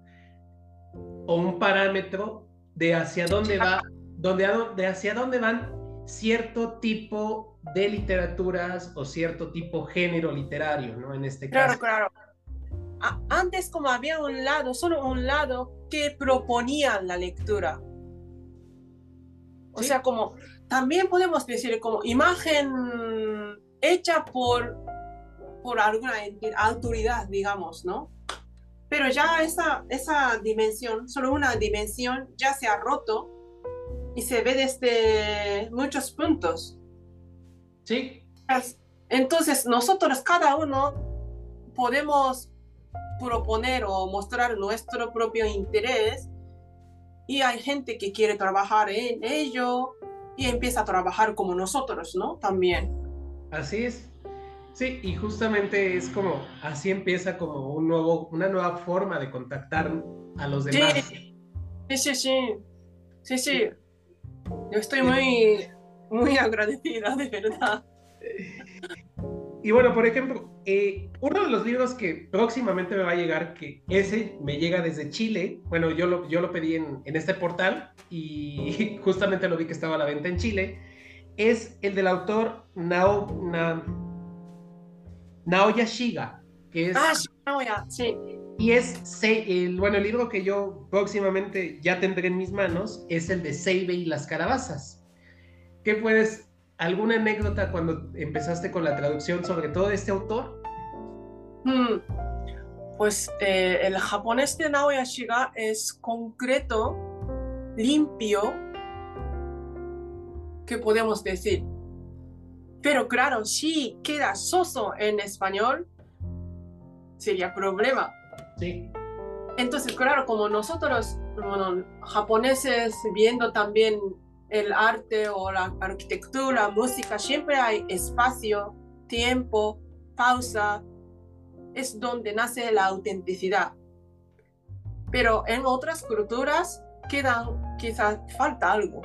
o un parámetro de hacia dónde va, donde, de hacia dónde van cierto tipo de literaturas o cierto tipo género literario, ¿no? En este caso. Claro, claro. Antes como había un lado, solo un lado que proponían la lectura. O sea, como también podemos decir como imagen hecha por, por alguna autoridad, digamos, ¿no? Pero ya esa, esa dimensión, solo una dimensión, ya se ha roto y se ve desde muchos puntos. Sí. Entonces, nosotros cada uno podemos proponer o mostrar nuestro propio interés y hay gente que quiere trabajar en ello y empieza a trabajar como nosotros, ¿no? También. Así es. Sí, y justamente es como, así empieza como un nuevo, una nueva forma de contactar a los demás. Sí, sí, sí. Sí, sí. Yo estoy muy, muy agradecida, de verdad. Y bueno, por ejemplo, eh, uno de los libros que próximamente me va a llegar, que ese me llega desde Chile, bueno, yo lo, yo lo pedí en, en este portal y [LAUGHS] justamente lo vi que estaba a la venta en Chile, es el del autor Nao, Na, Naoya Shiga, que es... Ah, Naoya, sí. Y es, el, bueno, el libro que yo próximamente ya tendré en mis manos es el de Seibe y las calabazas. ¿Qué puedes, alguna anécdota cuando empezaste con la traducción sobre todo de este autor? Hmm. Pues eh, el japonés de Naoya Shiga es concreto, limpio, ¿qué podemos decir? Pero claro, si queda soso en español, sería problema. Sí. Entonces, claro, como nosotros, japoneses, viendo también el arte o la arquitectura, música, siempre hay espacio, tiempo, pausa, es donde nace la autenticidad. Pero en otras culturas quedan, quizás falta algo.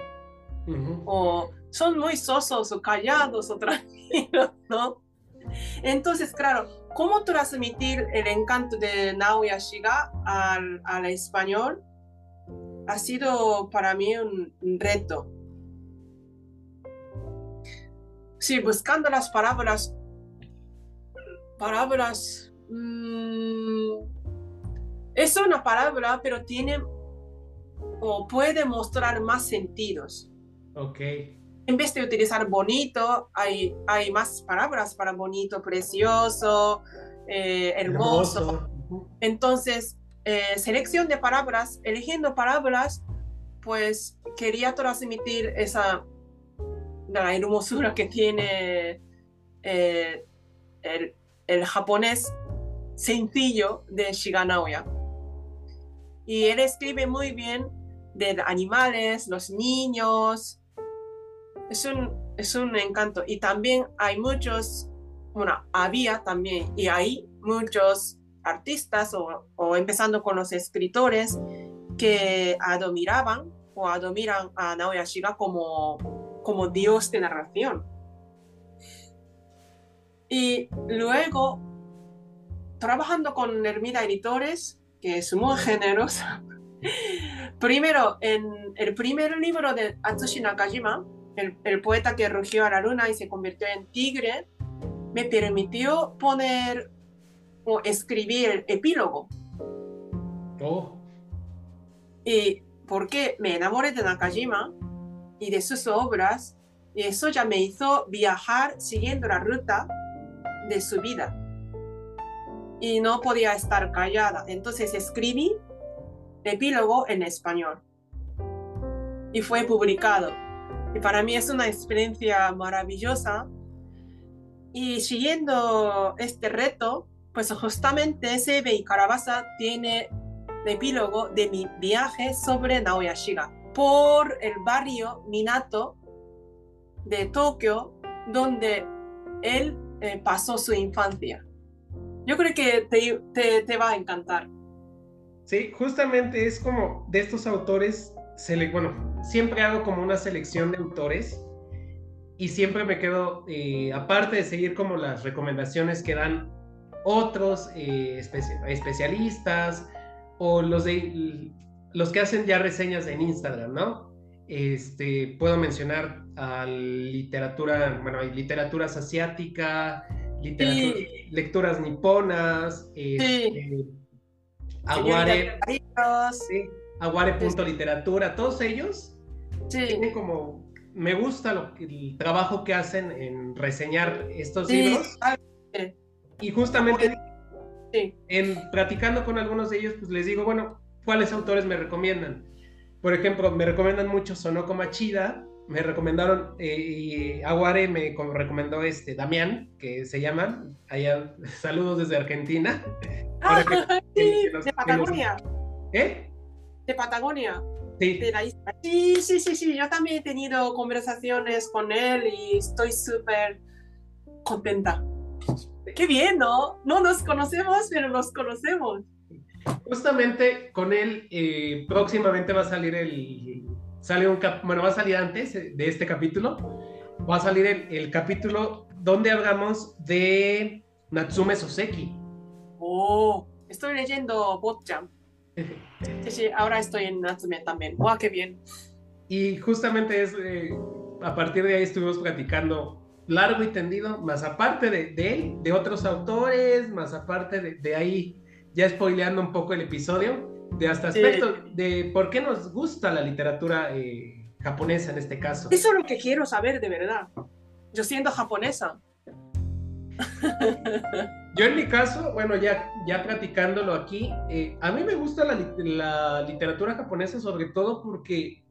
O son muy sosos o callados o [LAUGHS] tranquilos, ¿no? Entonces, claro, ¿cómo transmitir el encanto de Naoya Shiga al, español? Ha sido para mí un, reto. Sí, buscando las palabras, palabras, mmm, es una palabra, pero tiene o puede mostrar más sentidos. Ok en vez de utilizar bonito, hay, hay más palabras para bonito, precioso, eh, hermoso. Entonces, eh, selección de palabras, eligiendo palabras, pues quería transmitir esa la hermosura que tiene eh, el, el, japonés sencillo de Shiga Naoya. Y él escribe muy bien de animales, los niños, es un, es un encanto. Y también hay muchos, bueno, había también, y hay muchos artistas, o, empezando con los escritores, que admiraban o admiran a Naoya Shiga como, como dios de narración. Y luego, trabajando con Hermida Editores, que es muy generosa, [LAUGHS] primero, en el primer libro de Atsushi Nakajima, el, poeta que rugió a la luna y se convirtió en tigre, me permitió poner o escribir el epílogo. Oh. Y porque me enamoré de Nakajima y de sus obras, y eso ya me hizo viajar siguiendo la ruta de su vida. Y no podía estar callada. Entonces escribí el epílogo en español. Y fue publicado y para mí es una experiencia maravillosa. Y siguiendo este reto, pues justamente Sebe y Calabaza tiene el epílogo de mi viaje sobre Naoya Shiga por el barrio Minato de Tokio, donde él eh, pasó su infancia. Yo creo que te, te, te, va a encantar. Sí, justamente es como de estos autores bueno, siempre hago como una selección de autores y siempre me quedo, eh, aparte de seguir como las recomendaciones que dan otros eh, especialistas o los, de, los que hacen ya reseñas en Instagram, ¿no? Este, puedo mencionar a literatura, bueno, hay literaturas asiática, lecturas niponas, este, Aguare, sí, Aguare.literatura, todos ellos tienen como, me gusta lo, el trabajo que hacen en reseñar estos libros. Y justamente en platicando con algunos de ellos, pues les digo, bueno, ¿cuáles autores me recomiendan? Por ejemplo, me recomiendan mucho Sonoko Machida, me recomendaron, eh, Aguare me recomendó este Damián, que se llama, allá, [LAUGHS] saludos desde Argentina. Ah, sí, de Patagonia. ¿Eh? De Patagonia. Sí. De la isla. Sí, sí, sí, sí. Yo también he tenido conversaciones con él y estoy súper contenta. Qué bien, ¿no? No nos conocemos, pero nos conocemos. Justamente con él eh, próximamente va a salir el... Sale un cap, bueno, va a salir antes de este capítulo. Va a salir el, el capítulo donde hablamos de Natsume Soseki. Oh, estoy leyendo Botjam. Sí, sí, ahora estoy en Natsume también. ¡Wow, qué bien! Y justamente es, eh, a partir de ahí estuvimos platicando largo y tendido, más aparte de, de él, de otros autores, más aparte de, de, ahí, ya spoileando un poco el episodio, de hasta aspectos de por qué nos gusta la literatura eh, japonesa en este caso. Eso es lo que quiero saber de verdad. Yo siendo japonesa. [LAUGHS] Yo en mi caso, bueno, ya, ya platicándolo aquí, eh, a mí me gusta la, la literatura japonesa sobre todo porque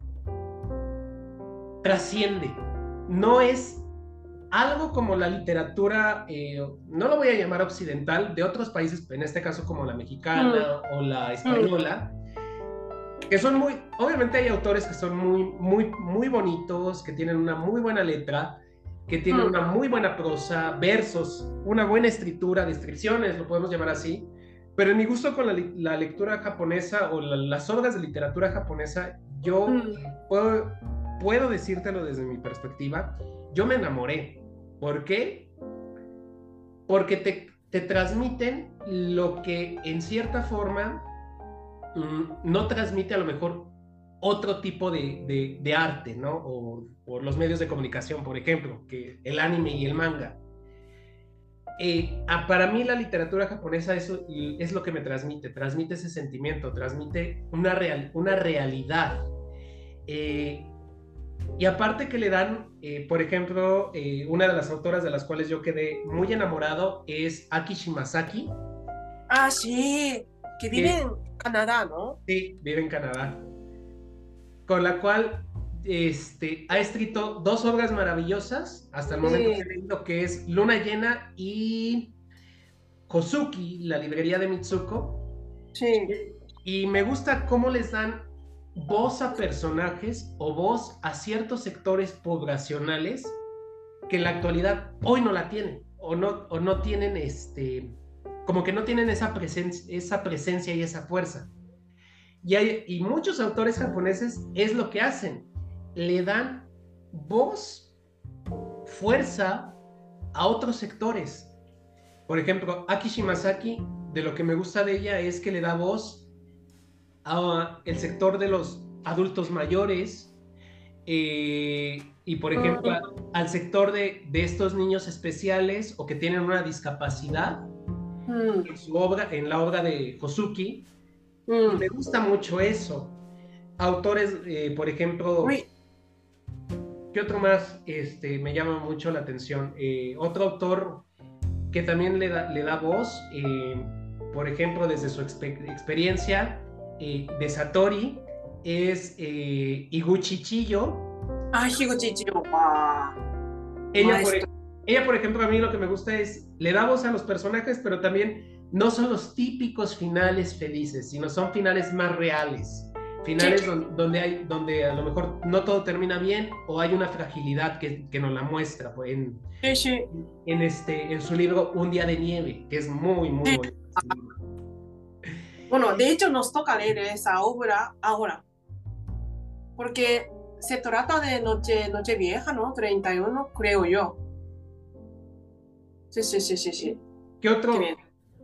trasciende. No es algo como la literatura, eh, no lo voy a llamar occidental, de otros países, en este caso como la mexicana mm. o la española, que son muy, obviamente hay autores que son muy, muy, muy bonitos, que tienen una muy buena letra, que tienen mm. una muy buena prosa, versos, una buena escritura, descripciones, lo podemos llamar así, pero en mi gusto con la, lectura japonesa o las obras de literatura japonesa, yo mm. puedo, puedo decírtelo desde mi perspectiva, yo me enamoré. ¿Por qué? Porque te, te transmiten lo que en cierta forma mm, no transmite a lo mejor otro tipo de, de, arte, ¿no? O, los medios de comunicación, por ejemplo, que el anime y el manga. Eh, para mí la literatura japonesa eso es lo que me transmite, transmite ese sentimiento, transmite una, real, una realidad. Eh, y aparte que le dan, eh, por ejemplo, eh, una de las autoras de las cuales yo quedé muy enamorado es Aki Shimasaki. Ah, sí, que vive en Canadá, ¿no? Sí, vive en Canadá. Con la cual este, ha escrito dos obras maravillosas hasta el momento que he leído, que es Luna Llena y Kosuki, la librería de Mitsuko. Sí. Y me gusta cómo les dan voz a personajes o voz a ciertos sectores poblacionales que en la actualidad hoy no la tienen o no, o no tienen este, como que no tienen esa, presencia esa presencia y esa fuerza. Y, hay, y muchos autores japoneses es lo que hacen, le dan voz, fuerza a otros sectores. Por ejemplo, Aki Shimasaki, de lo que me gusta de ella es que le da voz el sector de los adultos mayores eh, y, por ejemplo, al sector de, estos niños especiales o que tienen una discapacidad mm. en, su obra, en la obra de Josuki. Mm. Me gusta mucho eso. Autores, eh, por ejemplo, ¿qué otro más este, me llama mucho la atención? Eh, otro autor que también le da, le da voz, por ejemplo, desde su experiencia, eh, de Satori es eh, Iguchi Chiyo. Ah, Iguchi Chiyo, ella por, ella, por ejemplo, a mí lo que me gusta es, le da voz a los personajes, pero también no son los típicos finales felices, sino son finales más reales. Finales donde, hay, donde a lo mejor no todo termina bien o hay una fragilidad que, que nos la muestra pues, en, en, este, en su libro Un día de nieve, que es muy, muy bonito. Bueno, de hecho nos toca leer esa obra ahora, porque se trata de Noche, Noche Vieja, ¿no? 31, creo yo. Sí, sí, sí, sí, sí. ¿Qué otro,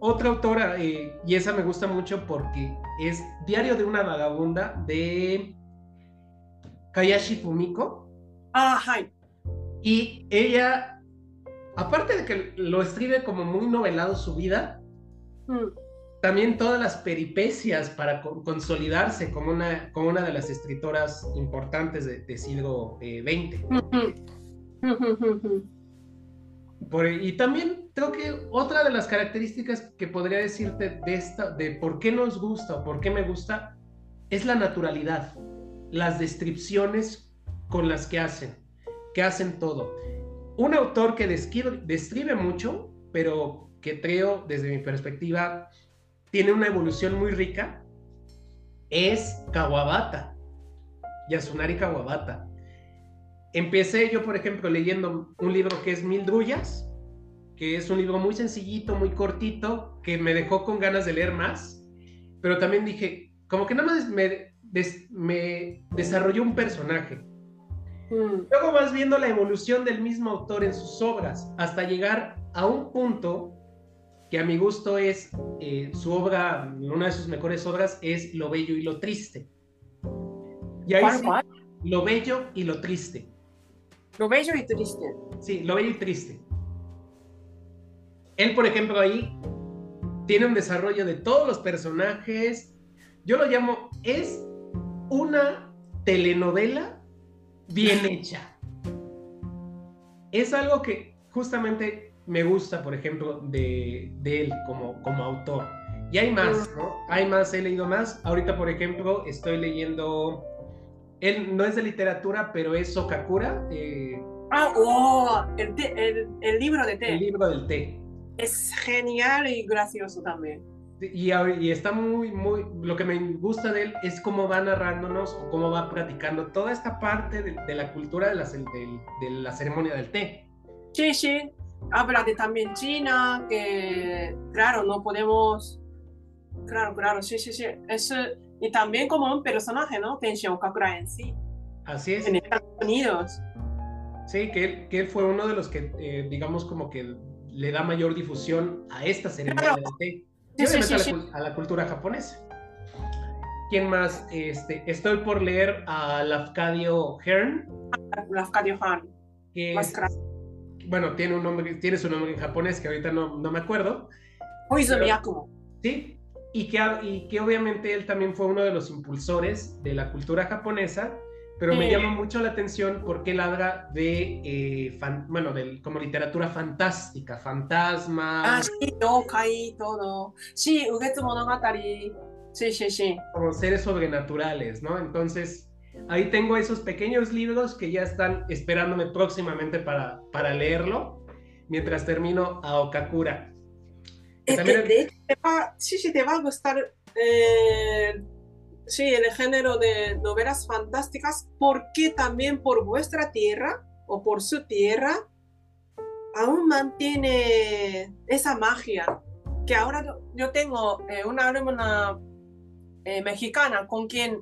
otra autora, eh, y esa me gusta mucho porque es Diario de una vagabunda de Kayashi Fumiko. Ah, Y ella, aparte de que lo escribe como muy novelado su vida, mm también todas las peripecias para consolidarse como una, como una de las escritoras importantes de, siglo XX. Y también creo que otra de las características que podría decirte de esta, de por qué nos gusta o por qué me gusta, es la naturalidad, las descripciones con las que hacen, que hacen todo. Un autor que describe, describe mucho, pero que creo desde mi perspectiva tiene una evolución muy rica es Kawabata, Yasunari Kawabata. Empecé yo, por ejemplo, leyendo un libro que es Mil Drullas, que es un libro muy sencillito, muy cortito, que me dejó con ganas de leer más, pero también dije, como que nada más me, me desarrolló un personaje. Mm. Luego vas viendo la evolución del mismo autor en sus obras, hasta llegar a un punto que a mi gusto es eh, su obra, una de sus mejores obras es Lo Bello y lo Triste. Y ahí Lo Bello y lo Triste. Lo bello y triste. Sí, lo bello y triste. Él, por ejemplo, ahí tiene un desarrollo de todos los personajes. Yo lo llamo, es una telenovela bien [LAUGHS] hecha. Es algo que justamente me gusta, por ejemplo, de, de él como, como autor. Y hay más, ¿no? Hay más, he leído más. Ahorita, por ejemplo, estoy leyendo. Él no es de literatura, pero es Sokakura. Eh, Ah, oh, el, té- el, el libro de el té. libro del té. Es genial y gracioso también. Y, y está muy, muy. Lo que me gusta de él es cómo va narrándonos o cómo va platicando toda esta parte de, de la cultura de la, del- de la ceremonia del té. Sí, sí. Habla de también China, que claro, no podemos. Claro, claro, sí, sí, sí. Es, y también como un personaje, ¿no? Tenshin Okakura en sí, Así es. en Estados Unidos. Sí, que él, que él fue uno de los que, eh, digamos, como que le da mayor difusión a esta ceremonia del té. Y Sí, sí, sí, a, a la cultura japonesa. ¿Quién más? Este, estoy por leer a Lafcadio Hearn, Lafcadio Han. que es- bueno, tiene un nombre, tiene su nombre en japonés que ahorita no, no me acuerdo, Koizumi Yakumo. ¿sí? Y que, y que obviamente él también fue uno de los impulsores de la cultura japonesa, pero me Sí. llama mucho la atención porque él habla de, eh, fan- bueno, del, como literatura fantástica, fantasmas, Ah, sí, yokai, todo. Sí, Ugetsu Monogatari. Sí, sí, sí. como seres sobrenaturales, ¿no? Entonces, ahí tengo esos pequeños libros que ya están esperándome próximamente para, para leerlo, mientras termino a Okakura. Que Eh, también- de, hecho, te va- sí, sí, te va a gustar eh, sí, el género de novelas fantásticas, porque también por vuestra tierra o por su tierra aún mantiene esa magia. Que ahora yo, yo tengo eh, una alumna eh, mexicana con quien,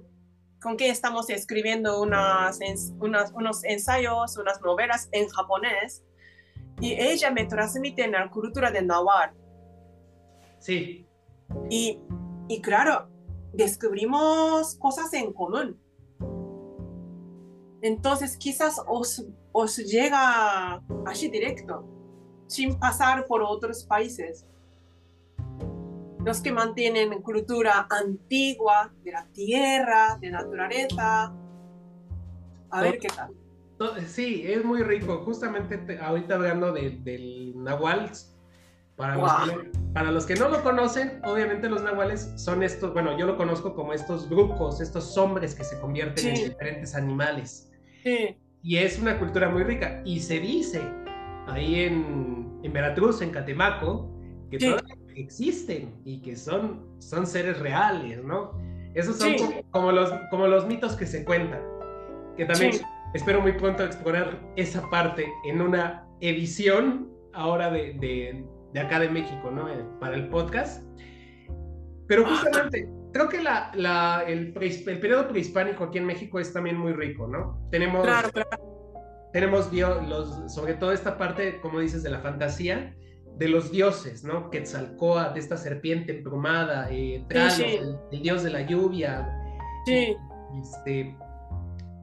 con quien estamos escribiendo unas, unas- unos ensayos, unas novelas en japonés, y ella me transmite la cultura de Nahuatl. Sí, Y, y claro, descubrimos cosas en común. Entonces quizás os, os llega así directo, sin pasar por otros países. Los que mantienen cultura antigua de la tierra, de naturaleza. A ver qué tal. sí, es muy rico. Justamente te- ahorita hablando de- del Nahual, para, los Guau. que no, para los que no lo conocen, obviamente los Nahuales son estos, bueno, yo lo conozco como estos brujos, estos hombres que se convierten en Sí. diferentes animales. Sí, Y es una cultura muy rica. Y se dice ahí en, en Veracruz, en Catemaco, que Sí. todavía existen y que son, son seres reales, ¿no? Esos son Sí. como, como los, como los mitos que se cuentan. Que también Sí. espero muy pronto explorar esa parte en una edición ahora de, de, de acá de México, ¿no? Eh, Para el podcast. Pero justamente, creo que la, la- el, el periodo prehispánico aquí en México es también muy rico, ¿no? Tenemos, claro, claro. tenemos los, sobre todo esta parte, como dices, de la fantasía, de los dioses, ¿no? Quetzalcóatl, de esta serpiente emplumada, eh, Tralos, sí. El, el dios de la lluvia, Sí, este,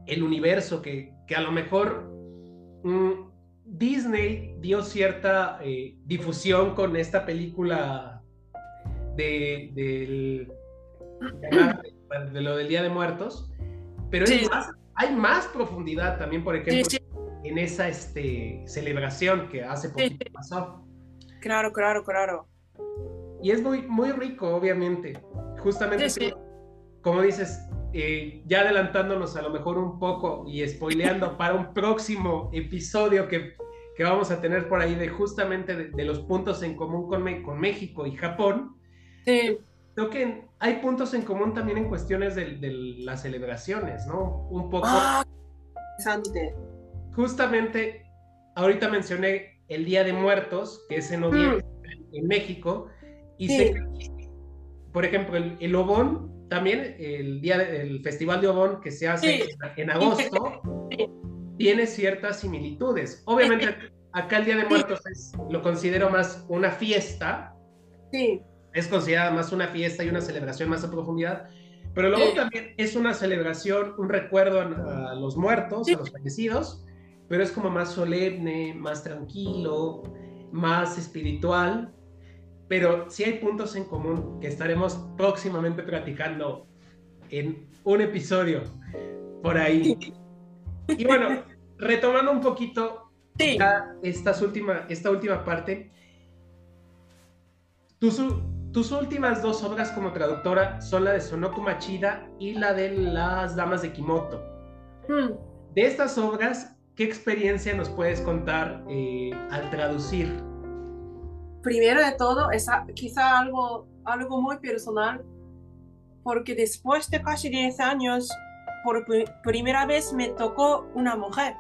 el universo que, que a lo mejor mm, Disney dio cierta eh, difusión con esta película de, del- [CLEARS THROAT] de lo del Día de Muertos, pero hay Sí. más, hay más profundidad también, por ejemplo, sí, en esa este, celebración que hace poquito pasó. claro, claro, claro. Y es muy, muy rico, obviamente. Justamente, como dices, eh, ya adelantándonos a lo mejor un poco y spoileando para un próximo episodio que, que vamos a tener por ahí de justamente de, de los puntos en común con, con México y Japón, Sí, creo que hay puntos en común también en cuestiones de, de las celebraciones, ¿no? Un poco, ah, interesante. justamente, ahorita mencioné el Día de Muertos, que es en noviembre en México, y Sí. sé que, por ejemplo, el, el Obón, también el día del Festival de Obón que se hace Sí. en, agosto, Sí. tiene ciertas similitudes. Obviamente, acá el Día de Muertos es- lo considero más una fiesta, Sí, es considerada más una fiesta y una celebración más a profundidad, pero luego también es una celebración, un recuerdo a, a los muertos, a los fallecidos, pero es como más solemne, más tranquilo, más espiritual, pero sí hay puntos en común que estaremos próximamente platicando en un episodio por ahí. Y bueno, retomando un poquito estas última, esta última parte, tus, tus últimas dos obras como traductora son la de Sonoku Machida y la de Las Damas de Kimoto. Hmm. De estas obras, ¿qué experiencia nos puedes contar eh, al traducir? Primero de todo, es quizá algo, algo muy personal, porque después de casi 10 años, por primera vez me tocó una mujer.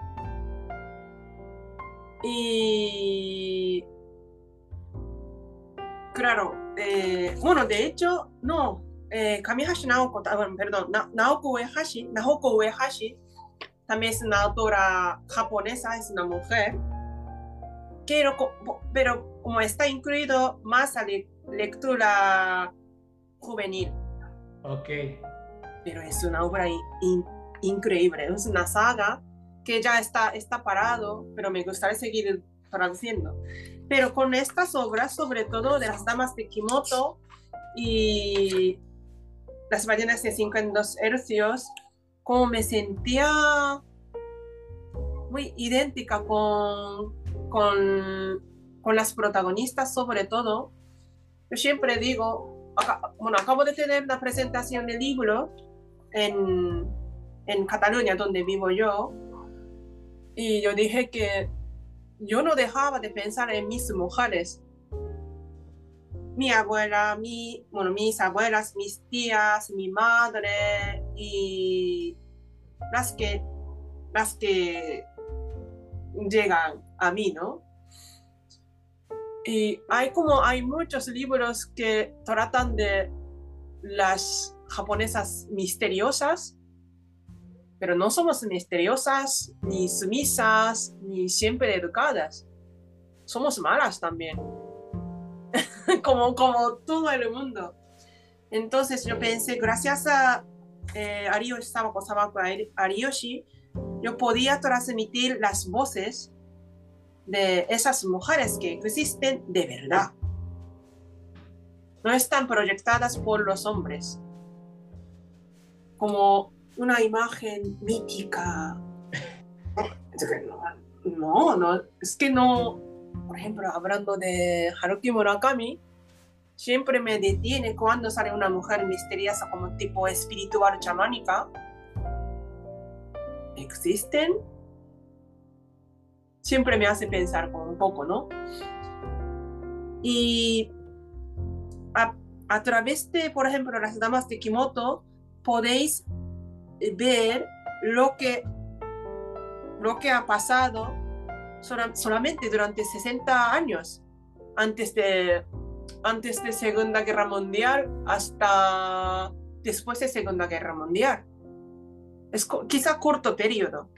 Y claro, eh, bueno, de hecho, no, eh, Kamihashi Naoko, ah, perdón, Naoko Uehashi, Naoko Uehashi, también es una autora japonesa, es una mujer, pero como está incluido más a lectura juvenil. Ok. Pero es una obra increíble, es una saga que ya está, está parado, pero me gustaría seguir traduciendo. Pero con estas obras, sobre todo de las damas de Kimoto y las ballenas de 52 hercios, como me sentía muy idéntica con, con, con las protagonistas, sobre todo. Yo siempre digo, bueno, acabo de tener una presentación de libro en, en Cataluña, donde vivo yo, y yo dije que yo no dejaba de pensar en mis mujeres. Mi abuela, mi, bueno, mis abuelas, mis tías, mi madre y las que, las que llegan a mí, ¿no? Y hay como, hay muchos libros que tratan de las japonesas misteriosas pero no somos misteriosas, ni sumisas, ni siempre educadas. Somos malas también, [LAUGHS] como, como todo el mundo. Entonces yo pensé, gracias a eh, Ariyoshi Sawako Ariyoshi, yo podía transmitir las voces de esas mujeres que existen de verdad. No están proyectadas por los hombres. Como una imagen mítica. No, no, es que no, por ejemplo, hablando de Haruki Murakami, siempre me detiene cuando sale una mujer misteriosa como tipo espiritual chamánica. ¿Existen? Siempre me hace pensar un poco, ¿no? Y a, a través de, por ejemplo, las damas de Kimoto, podéis ver lo que, lo que ha pasado solamente durante 60 años, antes de, antes de Segunda Guerra Mundial hasta después de Segunda Guerra Mundial. Es quizá corto periodo,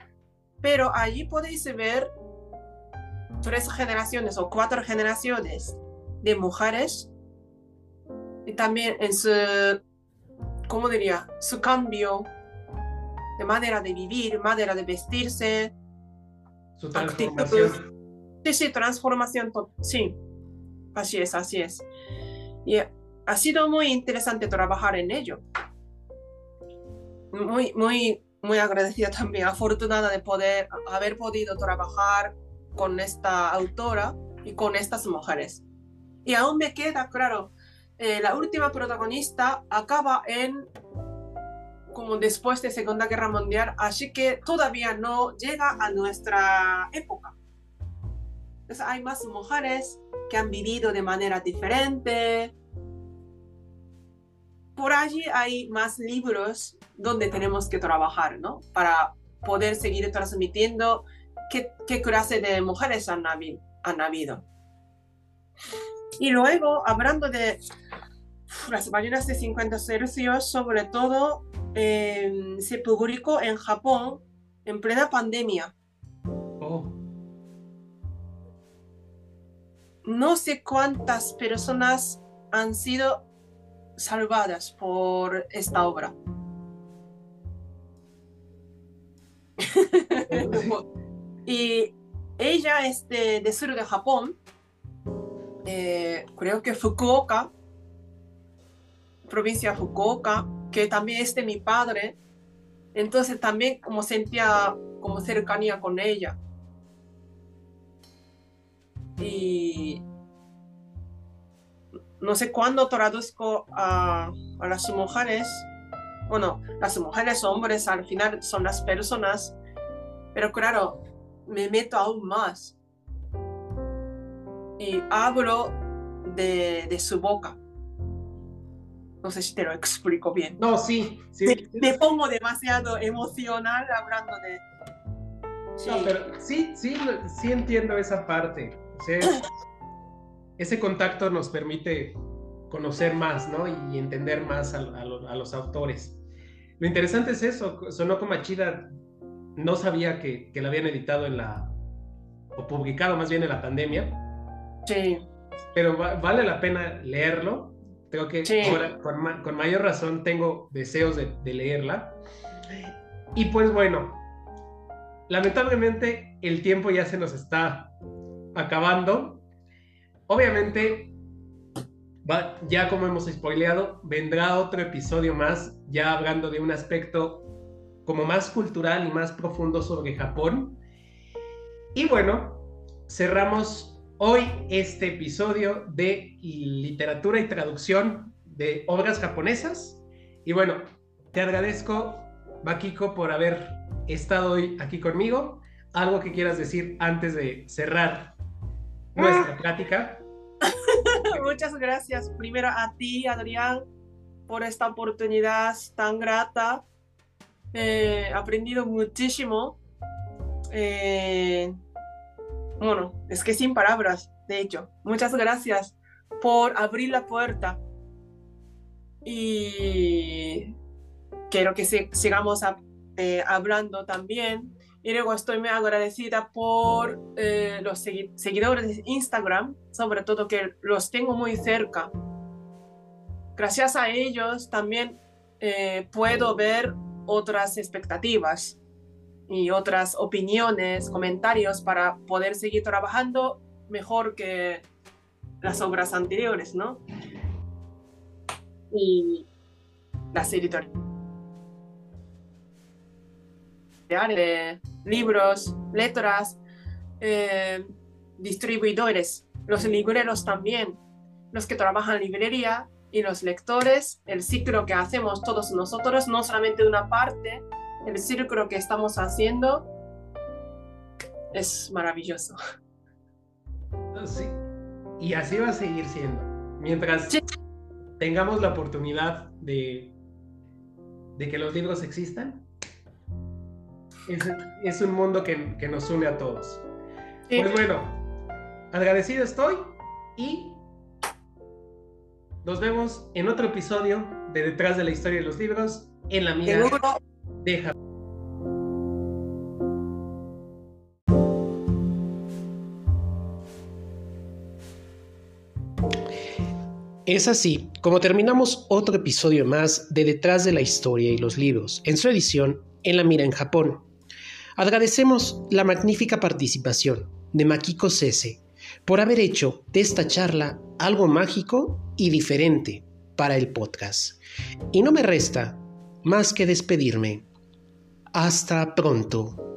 pero allí podéis ver tres generaciones o cuatro generaciones de mujeres y también en su, ¿cómo diría? Su cambio de manera de vivir, manera de vestirse. Su transformación. Sí, sí, transformación. Sí, así es, así es. Y ha sido muy interesante trabajar en ello. Muy, muy, muy agradecida también, afortunada de poder haber podido trabajar con esta autora y con estas mujeres. Y aún me queda claro, eh, la última protagonista acaba en como después de Segunda Guerra Mundial, así que todavía no llega a nuestra época. Entonces hay más mujeres que han vivido de manera diferente. Por allí hay más libros donde tenemos que trabajar, ¿no? Para poder seguir transmitiendo qué, qué clase de mujeres han, han habido. Y luego, hablando de las ballenas de 50 Celsius, sobre todo Em, se publicó en Japón en plena pandemia. Oh. No sé cuántas personas han sido salvadas por esta obra. [LAUGHS] [LAUGHS] Y ella es de, de sur de Japón, eh, creo que Fukuoka, provincia Fukuoka, que también es de mi padre. Entonces también como sentía como cercanía con ella. Y no sé cuándo traduzco a, a las mujeres. Bueno, las mujeres, hombres, al final son las personas. Pero claro, me meto aún más. Y hablo de, de su boca. No sé si te lo explico bien. No, sí, sí. Me, me pongo demasiado emocional hablando de... Sí. No, pero sí, sí, sí entiendo esa parte. O sea, [CLEARS THROAT] ese contacto nos permite conocer más, ¿no? Y entender más a, a, a los autores. Lo interesante es eso, Sonoko Machida no sabía que, que la habían editado en la, o publicado más bien en la pandemia. Sí. Pero va, vale la pena leerlo. Creo que Sí. ahora con, ma- con mayor razón tengo deseos de, de leerla. Y pues bueno, lamentablemente el tiempo ya se nos está acabando. Obviamente, va- ya como hemos spoileado, vendrá otro episodio más, ya hablando de un aspecto como más cultural y más profundo sobre Japón. Y bueno, cerramos hoy este episodio de literatura y traducción de obras japonesas. Y bueno, te agradezco, Bakiko, por haber estado hoy aquí conmigo. ¿Algo que quieras decir antes de cerrar nuestra plática? [LAUGHS] Muchas gracias primero a ti, Adrián, por esta oportunidad tan grata. Eh, aprendido muchísimo. Eh, bueno, es que sin palabras, de hecho. Muchas gracias por abrir la puerta. Y quiero que se- sigamos a- eh, hablando también. Y luego estoy muy agradecida por eh, los segui- seguidores de Instagram, sobre todo que los tengo muy cerca. Gracias a ellos también eh, puedo ver otras expectativas y otras opiniones, comentarios para poder seguir trabajando mejor que las obras anteriores, ¿no? Y las editoriales de libros, letras, eh, distribuidores, los libreros también, los que trabajan en librería y los lectores, el ciclo que hacemos todos nosotros, no solamente una parte, el círculo que estamos haciendo es maravilloso. Sí. Y así va a seguir siendo. Mientras Sí. tengamos la oportunidad de, de que los libros existan, es, es un mundo que, que nos une a todos. Sí. Pues bueno, agradecido estoy y nos vemos en otro episodio de Detrás de la Historia de los Libros en la mira Seguro de Japón. Es así como terminamos otro episodio más de Detrás de la Historia y los Libros, en su edición En la Mira en Japón. Agradecemos la magnífica participación de Makiko Sese por haber hecho de esta charla algo mágico y diferente para el podcast. Y no me resta más que despedirme. Hasta pronto.